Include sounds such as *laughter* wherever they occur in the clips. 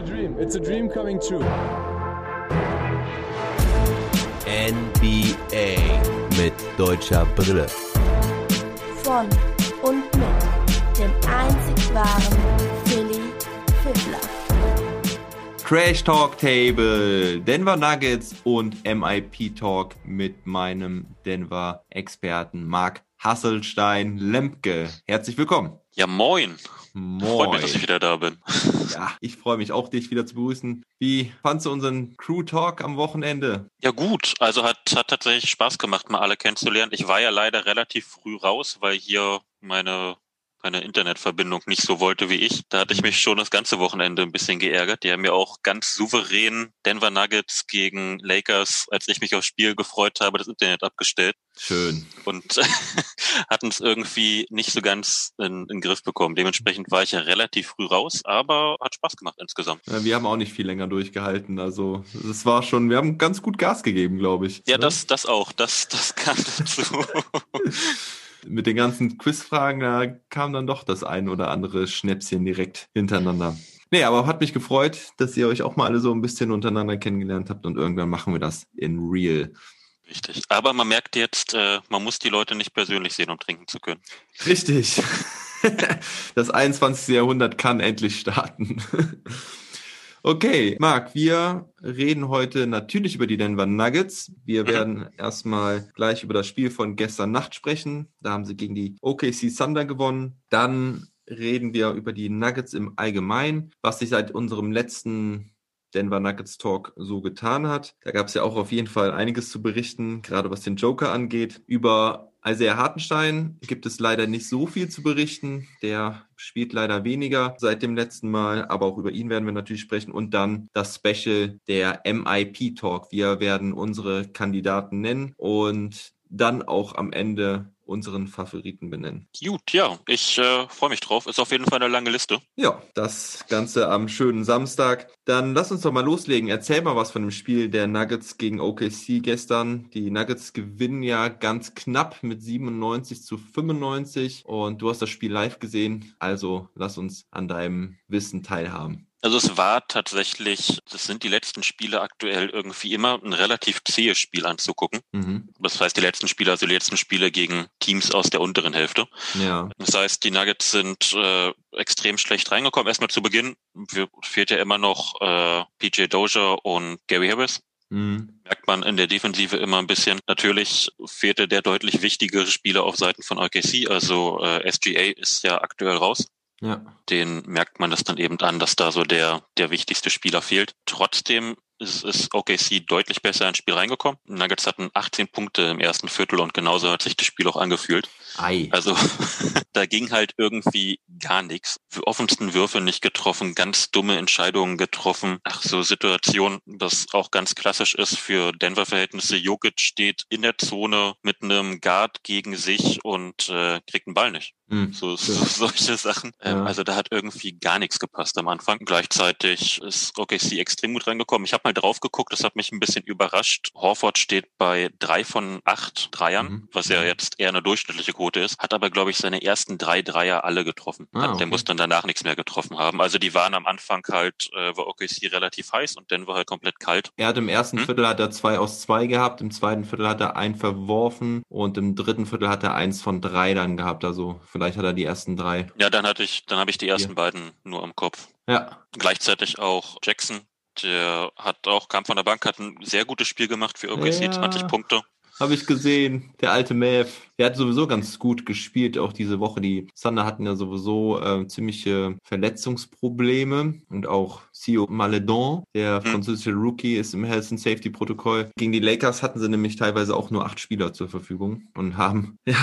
a dream. It's a dream coming true. NBA mit deutscher Brille. Von und mit dem einzig wahren Philly Fiddler. Crash Talk Table, Denver Nuggets und MIP Talk mit meinem Denver Experten Marc Hasselstein Lempke. Herzlich willkommen. Ja, moin. Moin. Freut mich, dass ich wieder da bin. *laughs* Ja, ich freue mich auch, dich wieder zu begrüßen. Wie fandst du unseren Crew Talk am Wochenende? Ja, gut. Also hat, hat tatsächlich Spaß gemacht, mal alle kennenzulernen. Ich war ja leider relativ früh raus, weil hier meine meine Internetverbindung nicht so wollte wie ich. Da hatte ich mich schon das ganze Wochenende ein bisschen geärgert. Die haben ja auch ganz souverän Denver Nuggets gegen Lakers, als ich mich aufs Spiel gefreut habe, das Internet abgestellt. Schön. Und *laughs* hatten es irgendwie nicht so ganz in, in den Griff bekommen. Dementsprechend war ich ja relativ früh raus, aber hat Spaß gemacht insgesamt. Ja, wir haben auch nicht viel länger durchgehalten. Also es war schon, wir haben ganz gut Gas gegeben, glaube ich. Ja, oder? das, das auch. Das, das kam *laughs* dazu. *laughs* Mit den ganzen Quizfragen, da kam dann doch das ein oder andere Schnäpschen direkt hintereinander. Nee, aber hat mich gefreut, dass ihr euch auch mal alle so ein bisschen untereinander kennengelernt habt und irgendwann machen wir das in real. Richtig. Aber man merkt jetzt, äh, man muss die Leute nicht persönlich sehen, um trinken zu können. Richtig. *laughs* Das 21. Jahrhundert kann endlich starten. Okay, Marc, wir reden heute natürlich über die Denver Nuggets. Wir werden erstmal gleich über das Spiel von gestern Nacht sprechen. Da haben sie gegen die OKC Thunder gewonnen. Dann reden wir über die Nuggets im Allgemeinen, was sich seit unserem letzten Denver Nuggets Talk so getan hat. Da gab es ja auch auf jeden Fall einiges zu berichten, gerade was den Joker angeht. Über Isaiah Hartenstein gibt es leider nicht so viel zu berichten. Der spielt leider weniger seit dem letzten Mal, aber auch über ihn werden wir natürlich sprechen. Und dann das Special der MIP Talk. Wir werden unsere Kandidaten nennen und dann auch am Ende unseren Favoriten benennen. Gut, ja, ich äh, freue mich drauf. Ist auf jeden Fall eine lange Liste. Ja, das Ganze am schönen Samstag. Dann lass uns doch mal loslegen. Erzähl mal was von dem Spiel der Nuggets gegen OKC gestern. Die Nuggets gewinnen ja ganz knapp mit 97 zu 95 und du hast das Spiel live gesehen. Also lass uns an deinem Wissen teilhaben. Also es war tatsächlich, das sind die letzten Spiele aktuell irgendwie immer ein relativ zähes Spiel anzugucken. Mhm. Das heißt, die letzten Spiele, also die letzten Spiele gegen Teams aus der unteren Hälfte. Ja. Das heißt, die Nuggets sind äh, extrem schlecht reingekommen. Erstmal zu Beginn wir, fehlt ja immer noch äh, PJ Dozier und Gary Harris. Mhm. Merkt man in der Defensive immer ein bisschen. Natürlich fehlte der deutlich wichtigere Spieler auf Seiten von OKC. Also äh, SGA ist ja aktuell raus. Ja. Den merkt man das dann eben an, dass da so der, der wichtigste Spieler fehlt. Trotzdem ist, ist OKC deutlich besser ins Spiel reingekommen. Nuggets hatten 18 Punkte im ersten Viertel und genauso hat sich das Spiel auch angefühlt. Ei. Also *laughs* da ging halt irgendwie gar nichts. Offensten Würfe nicht getroffen, ganz dumme Entscheidungen getroffen. Ach, so Situation, das auch ganz klassisch ist für Denver-Verhältnisse. Jokic steht in der Zone mit einem Guard gegen sich und äh, kriegt einen Ball nicht. Mhm. So, so *laughs* solche Sachen. Ähm, Ja. Also da hat irgendwie gar nichts gepasst am Anfang. Gleichzeitig ist OKC extrem gut reingekommen. Ich habe mal drauf geguckt, das hat mich ein bisschen überrascht. Horford steht bei drei von acht Dreiern, Mhm. was ja jetzt eher eine durchschnittliche Quote ist, hat aber, glaube ich, seine ersten drei Dreier alle getroffen. Ah, Hat- okay. Der muss dann danach nichts mehr getroffen haben. Also die waren am Anfang halt, äh, war OKC relativ heiß und Denver halt komplett kalt. Er hat im ersten Hm? Viertel hat er zwei aus zwei gehabt, im zweiten Viertel hat er einen verworfen und im dritten Viertel hat er eins von drei dann gehabt. Also vielleicht hat er die ersten drei. Ja, dann hatte ich, dann habe ich die ersten Ja. beiden nur am Kopf. Ja. Gleichzeitig auch Jackson, der hat auch, kam von der Bank, hat ein sehr gutes Spiel gemacht für OKC, Ja. 20 Punkte. Habe ich gesehen, der alte Mav, der hat sowieso ganz gut gespielt, auch diese Woche. Die Thunder hatten ja sowieso äh, ziemliche Verletzungsprobleme und auch Sio Maledon, der Hm. französische Rookie, ist im Health and Safety Protokoll. Gegen die Lakers hatten sie nämlich teilweise auch nur acht Spieler zur Verfügung und haben, *laughs* ja,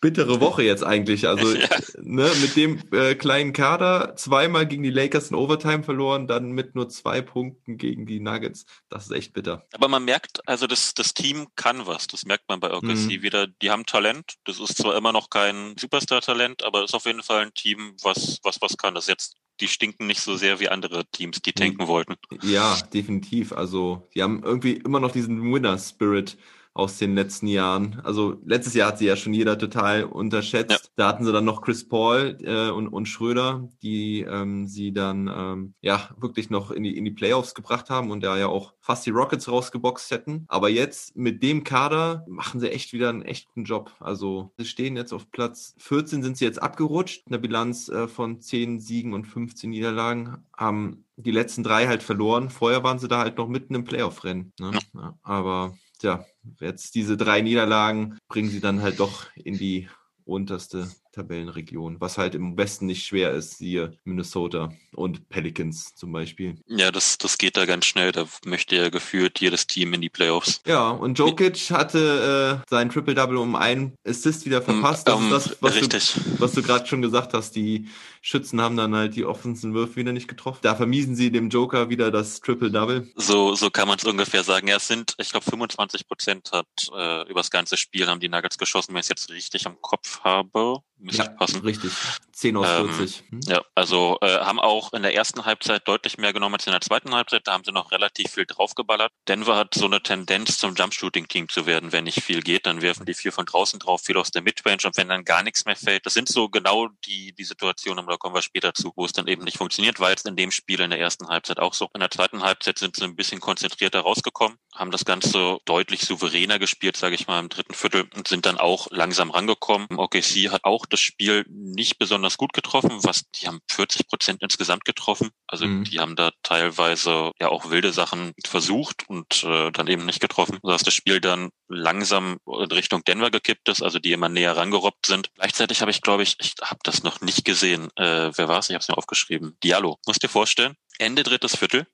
bittere *laughs* Woche jetzt eigentlich. Also Ja. ne, mit dem äh, kleinen Kader zweimal gegen die Lakers in Overtime verloren, dann mit nur zwei Punkten gegen die Nuggets. Das ist echt bitter. Aber man merkt, also das, das Team kann was. Das merkt man bei OKC Mhm. wieder. Die haben Talent. Das ist zwar immer noch kein Superstar-Talent, aber ist auf jeden Fall ein Team, was, was, was kann. Das jetzt, die stinken nicht so sehr wie andere Teams, die tanken wollten. Ja, definitiv. Also, die haben irgendwie immer noch diesen Winner-Spirit. Aus den letzten Jahren. Also letztes Jahr hat sie ja schon jeder total unterschätzt. Ja. Da hatten sie dann noch Chris Paul äh, und, und Schröder, die ähm, sie dann ähm, ja wirklich noch in die, in die Playoffs gebracht haben und da ja auch fast die Rockets rausgeboxt hätten. Aber jetzt mit dem Kader machen sie echt wieder einen echt guten Job. Also sie stehen jetzt auf Platz 14, sind sie jetzt abgerutscht, eine Bilanz äh, von 10 Siegen und 15 Niederlagen, haben die letzten drei halt verloren. Vorher waren sie da halt noch mitten im Playoff-Rennen. Ne? Ja, aber tja, jetzt diese drei Niederlagen bringen sie dann halt doch in die unterste Tabellenregion, was halt im Westen nicht schwer ist, siehe Minnesota und Pelicans zum Beispiel. Ja, das, das geht da ganz schnell. Da möchte ja gefühlt jedes Team in die Playoffs. Ja, und Jokic hatte äh, sein Triple-Double um einen Assist wieder verpasst. Das Ähm, ist das, was richtig. du, was du gerade schon gesagt hast. Die Schützen haben dann halt die offensiven Würfe wieder nicht getroffen. Da vermiesen sie dem Joker wieder das Triple-Double. So, so kann man es ungefähr sagen. Ja, es sind, ich glaube, 25 Prozent hat äh, übers ganze Spiel haben die Nuggets geschossen, wenn ich es jetzt richtig im Kopf habe. Müsste passen. richtig. 10 aus Ähm, 40. Hm? Ja, also äh, haben auch in der ersten Halbzeit deutlich mehr genommen als in der zweiten Halbzeit. Da haben sie noch relativ viel draufgeballert. Denver hat so eine Tendenz zum Jumpshooting-Team zu werden. Wenn nicht viel geht, dann werfen die viel von draußen drauf, viel aus der Midrange. Und wenn dann gar nichts mehr fällt, das sind so genau die, die Situationen, aber da kommen wir später zu, wo es dann eben nicht funktioniert, weil es in dem Spiel in der ersten Halbzeit auch so. In der zweiten Halbzeit sind sie ein bisschen konzentrierter rausgekommen, haben das Ganze deutlich souveräner gespielt, sage ich mal, im dritten Viertel und sind dann auch langsam rangekommen. OKC hat auch das Spiel nicht besonders gut getroffen, was die haben 40 Prozent insgesamt getroffen. Also Mhm. die haben da teilweise ja auch wilde Sachen versucht und äh, dann eben nicht getroffen, sodass das Spiel dann langsam in Richtung Denver gekippt ist, also die immer näher rangerobbt sind. Gleichzeitig habe ich, glaube ich, ich habe das noch nicht gesehen. Äh, wer war es? Ich habe es mir aufgeschrieben. Diallo. Musst dir vorstellen, Ende drittes Viertel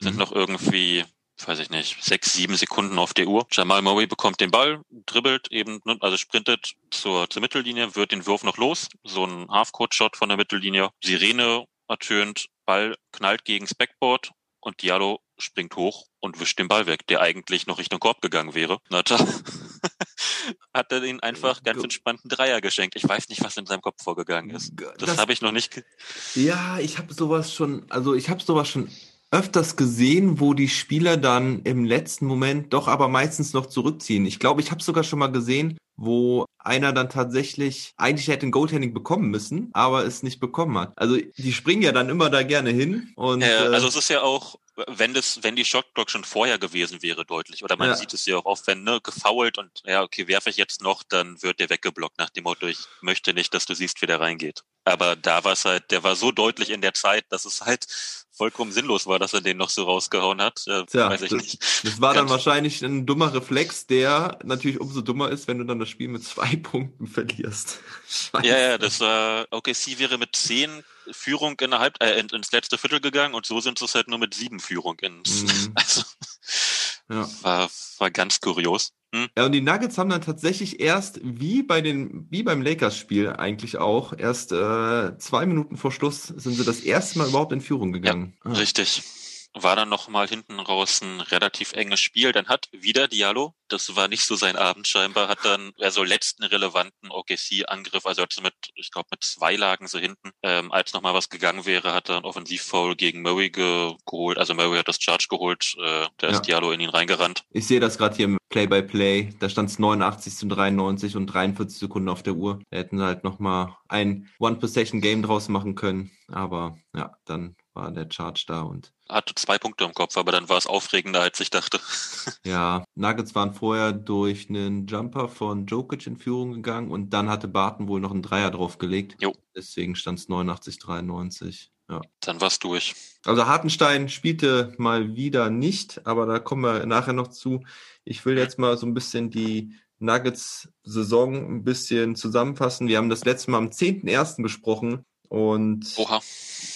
sind Mhm. noch irgendwie weiß ich nicht, sechs, sieben Sekunden auf der Uhr. Jamal Murray bekommt den Ball, dribbelt eben, ne, also sprintet zur, zur Mittellinie, wird den Wurf noch los. So ein Half-Court-Shot von der Mittellinie. Sirene ertönt, Ball knallt gegens Backboard und Diallo springt hoch und wischt den Ball weg, der eigentlich noch Richtung Korb gegangen wäre. Na, da *laughs* hat er ihn einfach ganz entspannten Dreier geschenkt. Ich weiß nicht, was in seinem Kopf vorgegangen ist. Das, Das- habe ich noch nicht. Ja, ich habe sowas schon, also ich habe sowas schon öfters gesehen, wo die Spieler dann im letzten Moment doch aber meistens noch zurückziehen. Ich glaube, ich habe sogar schon mal gesehen, wo einer dann tatsächlich eigentlich hätte ein Goaltending bekommen müssen, aber es nicht bekommen hat. Also die springen ja dann immer da gerne hin und Äh, also es ist ja auch, wenn das, wenn die Shotclock schon vorher gewesen wäre, deutlich. Oder man Ja. sieht es ja auch oft, wenn ne, gefoult und ja, okay, werfe ich jetzt noch, dann wird der weggeblockt nach dem Motto, ich möchte nicht, dass du siehst, wie der reingeht. Aber da war es halt, der war so deutlich in der Zeit, dass es halt vollkommen sinnlos war, dass er den noch so rausgehauen hat. Äh, Tja, weiß ich das- nicht. das war dann Ganz- wahrscheinlich ein dummer Reflex, der natürlich umso dummer ist, wenn du dann das Spiel mit zwei *laughs* Punkten verlierst. Scheiße. Ja, ja, das war, OKC wäre mit zehn Führung in der Halb äh, in- ins letzte Viertel gegangen und so sind es halt nur mit sieben Führung ins, Mhm. *laughs* also, Ja. war, war ganz kurios. Hm? Ja, und die Nuggets haben dann tatsächlich erst, wie bei den, wie beim Lakers-Spiel eigentlich auch, erst äh, zwei Minuten vor Schluss sind sie das erste Mal überhaupt in Führung gegangen. Ah. Richtig. War dann nochmal hinten raus ein relativ enges Spiel. Dann hat wieder Diallo, das war nicht so sein Abend scheinbar, hat dann also letzten relevanten OKC-Angriff, also hat mit, ich glaube mit zwei Lagen so hinten, ähm, als nochmal was gegangen wäre, hat er einen Offensivfoul gegen Murray ge geholt. Also Murray hat das Charge geholt, äh, da Ja. ist Diallo in ihn reingerannt. Ich sehe das gerade hier im Play-by-Play. Da stand es 89 zu 93 und 43 Sekunden auf der Uhr. Da hätten sie halt nochmal ein One-Possession-Game draus machen können. Aber ja, dann war der Charge da und Hatte zwei Punkte im Kopf, aber dann war es aufregender, als ich dachte. *laughs* Ja, Nuggets waren vorher durch einen Jumper von Jokic in Führung gegangen und dann hatte Barton wohl noch einen Dreier draufgelegt. Jo. Deswegen stand es 89, 93. Ja. Dann war's durch. Also Hartenstein spielte mal wieder nicht, aber da kommen wir nachher noch zu. Ich will jetzt mal so ein bisschen die Nuggets-Saison ein bisschen zusammenfassen. Wir haben das letzte Mal am 10.01. besprochen und Oha.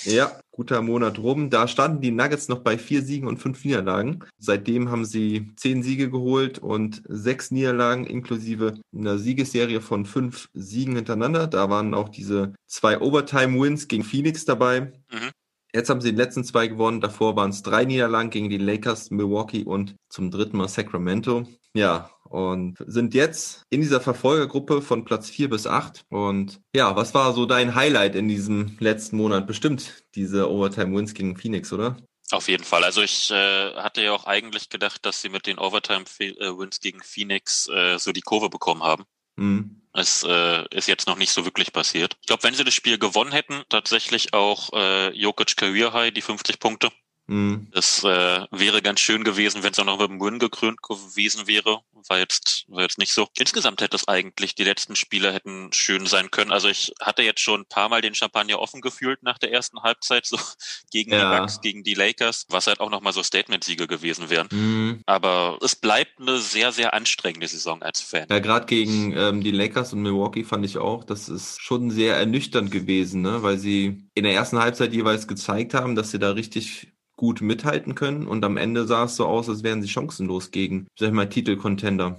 Ja, guter Monat rum. Da standen die Nuggets noch bei vier Siegen und fünf Niederlagen. Seitdem haben sie zehn Siege geholt und sechs Niederlagen inklusive einer Siegesserie von fünf Siegen hintereinander. Da waren auch diese zwei Overtime-Wins gegen Phoenix dabei. Mhm. Jetzt haben sie die letzten zwei gewonnen. Davor waren es drei Niederlagen gegen die Lakers, Milwaukee und zum dritten Mal Sacramento. Ja, und sind jetzt in dieser Verfolgergruppe von Platz vier bis acht. Und ja, was war so dein Highlight in diesem letzten Monat? Bestimmt diese Overtime-Wins gegen Phoenix, oder? Auf jeden Fall. Also ich äh, hatte ja auch eigentlich gedacht, dass sie mit den Overtime-Wins gegen Phoenix äh, so die Kurve bekommen haben. Mhm. Es äh, ist jetzt noch nicht so wirklich passiert. Ich glaube, wenn sie das Spiel gewonnen hätten, tatsächlich auch äh, Jokic Career High, die 50 Punkte. Mhm. Das äh, wäre ganz schön gewesen, wenn es auch noch mit dem Win gekrönt gewesen wäre. War jetzt, war jetzt nicht so. Insgesamt hätte es eigentlich, die letzten Spiele hätten schön sein können. Also ich hatte jetzt schon ein paar Mal den Champagner offen gefühlt nach der ersten Halbzeit, so *laughs* gegen Ja. die Bucks, gegen die Lakers, was halt auch nochmal so Statement-Siege gewesen wären. Mhm. Aber es bleibt eine sehr, sehr anstrengende Saison als Fan. Ja, gerade gegen ähm, die Lakers und Milwaukee fand ich auch, das ist schon sehr ernüchternd gewesen, ne? weil sie in der ersten Halbzeit jeweils gezeigt haben, dass sie da richtig gut mithalten können und am Ende sah es so aus, als wären sie chancenlos gegen, sag ich mal, Titelcontender.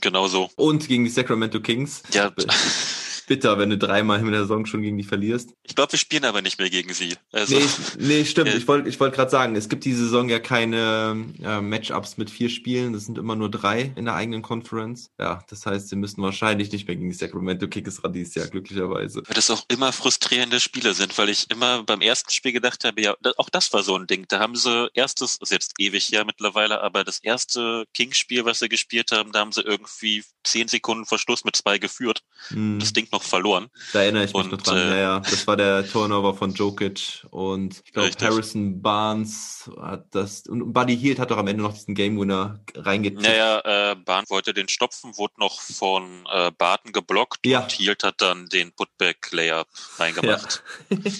Genau so. Und gegen die Sacramento Kings. Ja, *laughs* Bitter, wenn du dreimal in der Saison schon gegen die verlierst. ich glaube, wir spielen aber nicht mehr gegen sie. Also, Nee, nee stimmt. *laughs* Ich wollte ich wollte gerade sagen, es gibt diese Saison ja keine äh, Matchups mit vier Spielen. Das sind immer nur drei in der eigenen Conference. Ja, das heißt, sie müssen wahrscheinlich nicht mehr gegen die Sacramento Kings ran dieses Jahr, glücklicherweise. weil das auch immer frustrierende Spiele sind, weil ich immer beim ersten Spiel gedacht habe, ja, auch das war so ein Ding. Da haben sie erstes, jetzt ewig her mittlerweile, aber das erste Kings-Spiel, was sie gespielt haben, da haben sie irgendwie zehn Sekunden Verschluss mit zwei geführt. Hm, Das Ding noch verloren. da erinnere ich mich und, noch dran. äh, ja, ja, das war der Turnover von Jokic und ich glaube. Harrison Barnes hat das und Buddy Hield hat doch am Ende noch diesen Game Winner reingetippt. Naja, äh, Bahn wollte den stopfen, wurde noch von äh, Barton geblockt Ja. und Hield hat dann den Putback-Layup reingemacht. Ei, *laughs*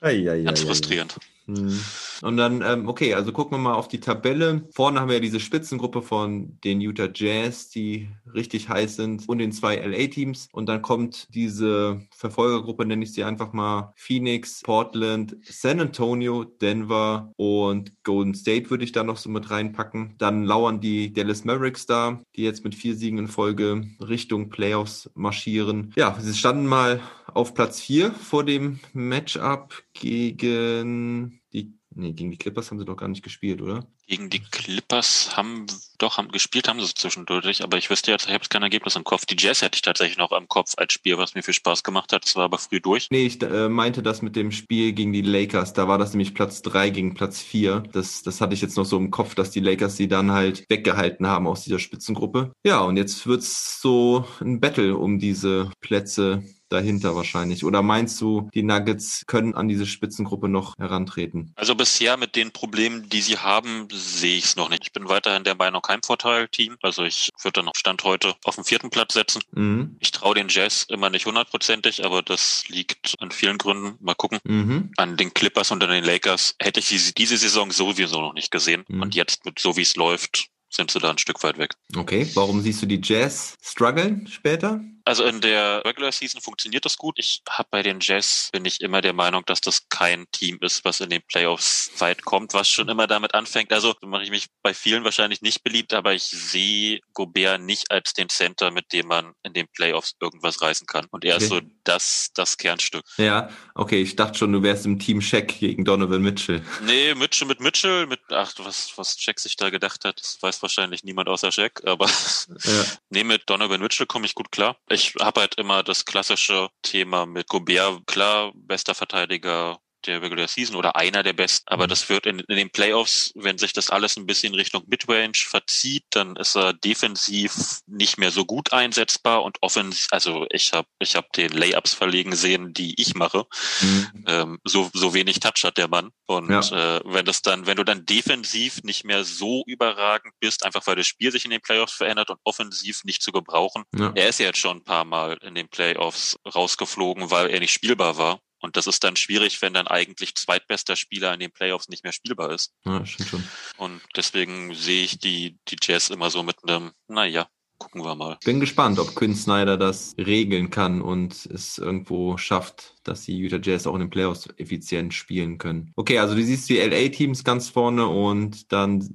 ei, ei, Ganz frustrierend. Hm. Und dann, ähm, okay, also gucken wir mal auf die Tabelle. Vorne haben wir ja diese Spitzengruppe von den Utah Jazz, die richtig heiß sind, und den zwei LA-Teams. Und dann kommt diese Verfolgergruppe, nenne ich sie einfach mal, Phoenix, Portland, San Antonio, Denver und Golden State würde ich da noch so mit reinpacken. Dann lauern die Dallas Mavericks da, die jetzt mit vier Siegen in Folge Richtung Playoffs marschieren. Ja, sie standen mal auf Platz vier vor dem Matchup gegen die, nee, gegen die Clippers haben sie doch gar nicht gespielt, oder? Gegen die Clippers haben doch haben gespielt haben sie zwischendurch, aber ich wüsste jetzt, ich habe jetzt kein Ergebnis im Kopf. Die Jazz hätte ich tatsächlich noch am Kopf als Spiel, was mir viel Spaß gemacht hat. Das war aber früh durch. Nee, ich äh, meinte das mit dem Spiel gegen die Lakers. Da war das nämlich Platz drei gegen Platz vier. Das, das hatte ich jetzt noch so im Kopf, dass die Lakers sie dann halt weggehalten haben aus dieser Spitzengruppe. Ja, und jetzt wird's so ein Battle um diese Plätze dahinter wahrscheinlich. Oder meinst du, die Nuggets können an diese Spitzengruppe noch herantreten? Also bisher mit den Problemen, die sie haben, sehe ich es noch nicht. Ich bin weiterhin der Meinung Heimvorteil-Team. Also ich würde dann auf Stand heute auf den vierten Platz setzen. Mhm. Ich traue den Jazz immer nicht hundertprozentig, aber das liegt an vielen Gründen. Mal gucken. Mhm. An den Clippers und an den Lakers hätte ich sie diese Saison sowieso noch nicht gesehen. Mhm. Und jetzt, mit so wie es läuft, sind sie da ein Stück weit weg. Okay, warum siehst du die Jazz strugglen später? Also in der Regular Season funktioniert das gut. Ich habe bei den Jazz bin ich immer der Meinung, dass das kein Team ist, was in den Playoffs weit kommt, was schon immer damit anfängt. Also mache ich mich bei vielen wahrscheinlich nicht beliebt, aber ich sehe Gobert nicht als den Center, mit dem man in den Playoffs irgendwas reißen kann. Und er ist so Okay. das das Kernstück. Ja, okay, ich dachte schon, du wärst im Team Shaq gegen Donovan Mitchell. *laughs* Nee, Mitchell mit Mitchell, mit ach, was was Jack sich da gedacht hat, das weiß wahrscheinlich niemand außer Jack, aber Ja. *laughs* Nee, mit Donovan Mitchell komme ich gut klar. Ich habe halt immer das klassische Thema mit Gobert, klar, bester Verteidiger der Regular Season oder einer der besten, aber Mhm. das wird in, in den Playoffs, wenn sich das alles ein bisschen Richtung Midrange verzieht, dann ist er defensiv nicht mehr so gut einsetzbar und offensiv, also ich habe ich hab den Layups verlegen sehen, die ich mache. Mhm. Ähm, so, so wenig Touch hat der Mann. Und Ja. äh, wenn das dann, wenn du dann defensiv nicht mehr so überragend bist, einfach weil das Spiel sich in den Playoffs verändert und offensiv nicht zu gebrauchen. Ja. Er ist ja jetzt schon ein paar Mal in den Playoffs rausgeflogen, weil er nicht spielbar war. Und das ist dann schwierig, wenn dann eigentlich zweitbester Spieler in den Playoffs nicht mehr spielbar ist. ja, stimmt schon. Und deswegen sehe ich die, die Jazz immer so mit einem, naja, gucken wir mal. Bin gespannt, ob Quinn Snyder das regeln kann und es irgendwo schafft, dass die Utah Jazz auch in den Playoffs effizient spielen können. Okay, also du siehst die LA-Teams ganz vorne und dann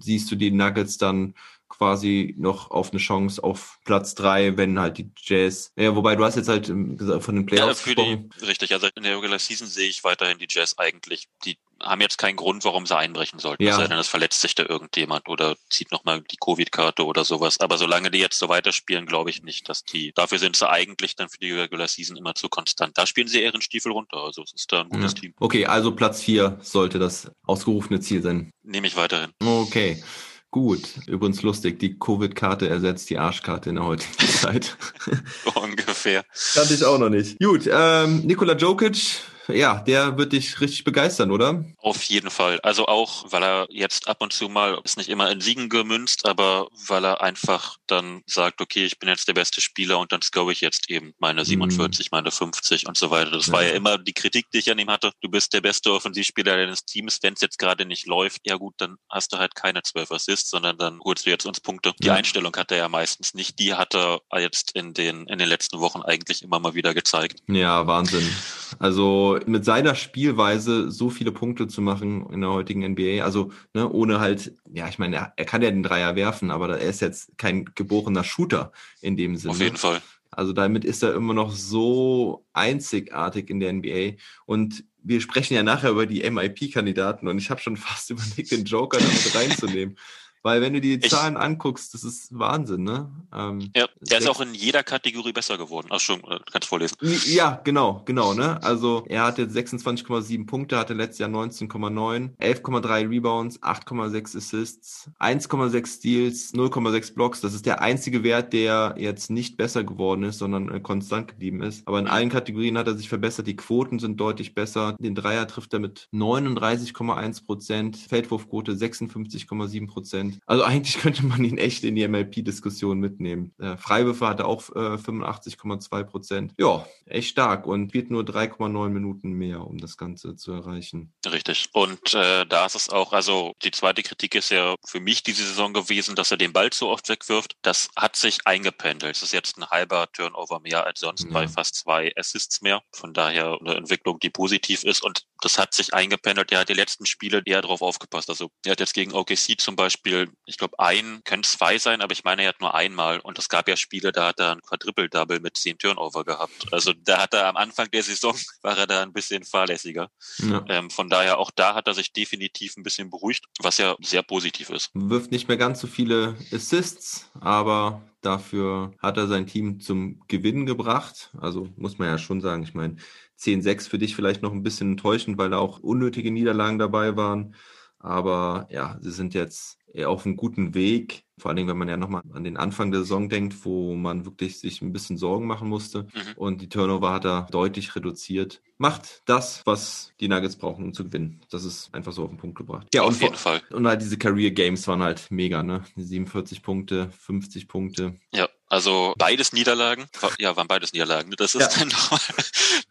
siehst du die Nuggets dann quasi noch auf eine Chance auf Platz drei, wenn halt die Jazz. Ja, wobei du hast jetzt halt ähm, von den Ja, Playoffs für die, richtig. Also in der Regular Season sehe ich weiterhin die Jazz eigentlich. Die haben jetzt keinen Grund, warum sie einbrechen sollten. Ja. Es sei denn, es verletzt sich da irgendjemand oder zieht nochmal die Covid-Karte oder sowas. Aber solange die jetzt so weiterspielen, glaube ich nicht, dass die, dafür sind sie eigentlich dann für die Regular Season immer zu konstant. Da spielen sie ihren Stiefel runter. Also es ist da ein gutes ja. Team. Okay, also Platz vier sollte das ausgerufene Ziel sein. Nehme ich weiterhin. Okay. Gut, übrigens lustig, die Covid-Karte ersetzt die Arschkarte in der heutigen *laughs* Zeit. Ungefähr. Kannte ich auch noch nicht. Gut, ähm, Nikola Jokic ja, der wird dich richtig begeistern, oder? Auf jeden Fall. Also auch, weil er jetzt ab und zu mal, ist nicht immer in Siegen gemünzt, aber weil er einfach dann sagt, okay, ich bin jetzt der beste Spieler und dann score ich jetzt eben meine 47, mhm. meine 50 und so weiter. Das ja. war ja immer die Kritik, die ich an ihm hatte. Du bist der beste Offensivspieler deines Teams. Wenn es jetzt gerade nicht läuft, ja gut, dann hast du halt keine 12 Assists, sondern dann holst du jetzt uns Punkte. Die ja. Einstellung hat er ja meistens nicht. Die hat er jetzt in den, in den letzten Wochen eigentlich immer mal wieder gezeigt. Ja, Wahnsinn. Also mit seiner Spielweise so viele Punkte zu machen in der heutigen NBA, also ne, ohne halt, ja, ich meine, er, er kann ja den Dreier werfen, aber er ist jetzt kein geborener Shooter in dem Sinne. Auf jeden Fall. Also damit ist er immer noch so einzigartig in der NBA. Und wir sprechen ja nachher über die MIP-Kandidaten und ich habe schon fast *laughs* überlegt, den Joker damit reinzunehmen. Weil wenn du die ich, Zahlen anguckst, das ist Wahnsinn, ne? Ähm, ja, er ist auch in jeder Kategorie besser geworden. Ach schon, äh, kannst vorlesen. Ja, genau, genau, ne? Also er hatte 26,7 Punkte, hatte letztes Jahr 19,9, 11,3 Rebounds, 8,6 Assists, 1,6 Steals, 0,6 Blocks. Das ist der einzige Wert, der jetzt nicht besser geworden ist, sondern äh, konstant geblieben ist. Aber in allen Kategorien hat er sich verbessert. Die Quoten sind deutlich besser. Den Dreier trifft er mit 39,1 Prozent, Feldwurfquote 56,7 Prozent. Also eigentlich *laughs* könnte man ihn echt in die MLP-Diskussion mitnehmen. Äh, Freiwürfe hatte auch äh, 85,2 Prozent. Ja, echt stark und wird nur 3,9 Minuten mehr, um das Ganze zu erreichen. Richtig. Und äh, da ist es auch, also die zweite Kritik ist ja für mich diese Saison gewesen, dass er den Ball zu oft wegwirft. Das hat sich eingependelt. Es ist jetzt ein halber Turnover mehr als sonst ja. bei fast zwei Assists mehr. Von daher eine Entwicklung, die positiv ist. Und das hat sich eingependelt. Er hat die letzten Spiele eher darauf aufgepasst. Also er hat jetzt gegen OKC zum Beispiel, ich glaube, ein, können zwei sein, aber ich meine, er hat nur einmal. Und es gab ja Spiele, da hat er ein Quadruple-Double mit zehn Turnover gehabt. Also da hat er am Anfang der Saison, *laughs* war er da ein bisschen fahrlässiger. Ja. Ähm, von daher auch da hat er sich definitiv ein bisschen beruhigt, was ja sehr positiv ist. Wirft nicht mehr ganz so viele Assists, aber dafür hat er sein Team zum Gewinn gebracht. Also muss man ja schon sagen, ich meine, 10-6 für dich vielleicht noch ein bisschen enttäuschend, weil da auch unnötige Niederlagen dabei waren. Aber ja, sie sind jetzt auf einem guten Weg. Vor allen Dingen, wenn man ja nochmal an den Anfang der Saison denkt, wo man wirklich sich ein bisschen Sorgen machen musste. Mhm. Und die Turnover hat er deutlich reduziert. Macht das, was die Nuggets brauchen, um zu gewinnen. Das ist einfach so auf den Punkt gebracht. Ja, auf jeden Fall. Und halt diese Career Games waren halt mega, ne? 47 Punkte, 50 Punkte. Ja. Also beides Niederlagen. Ja, waren beides Niederlagen. Das ist ja. dann *laughs* nochmal,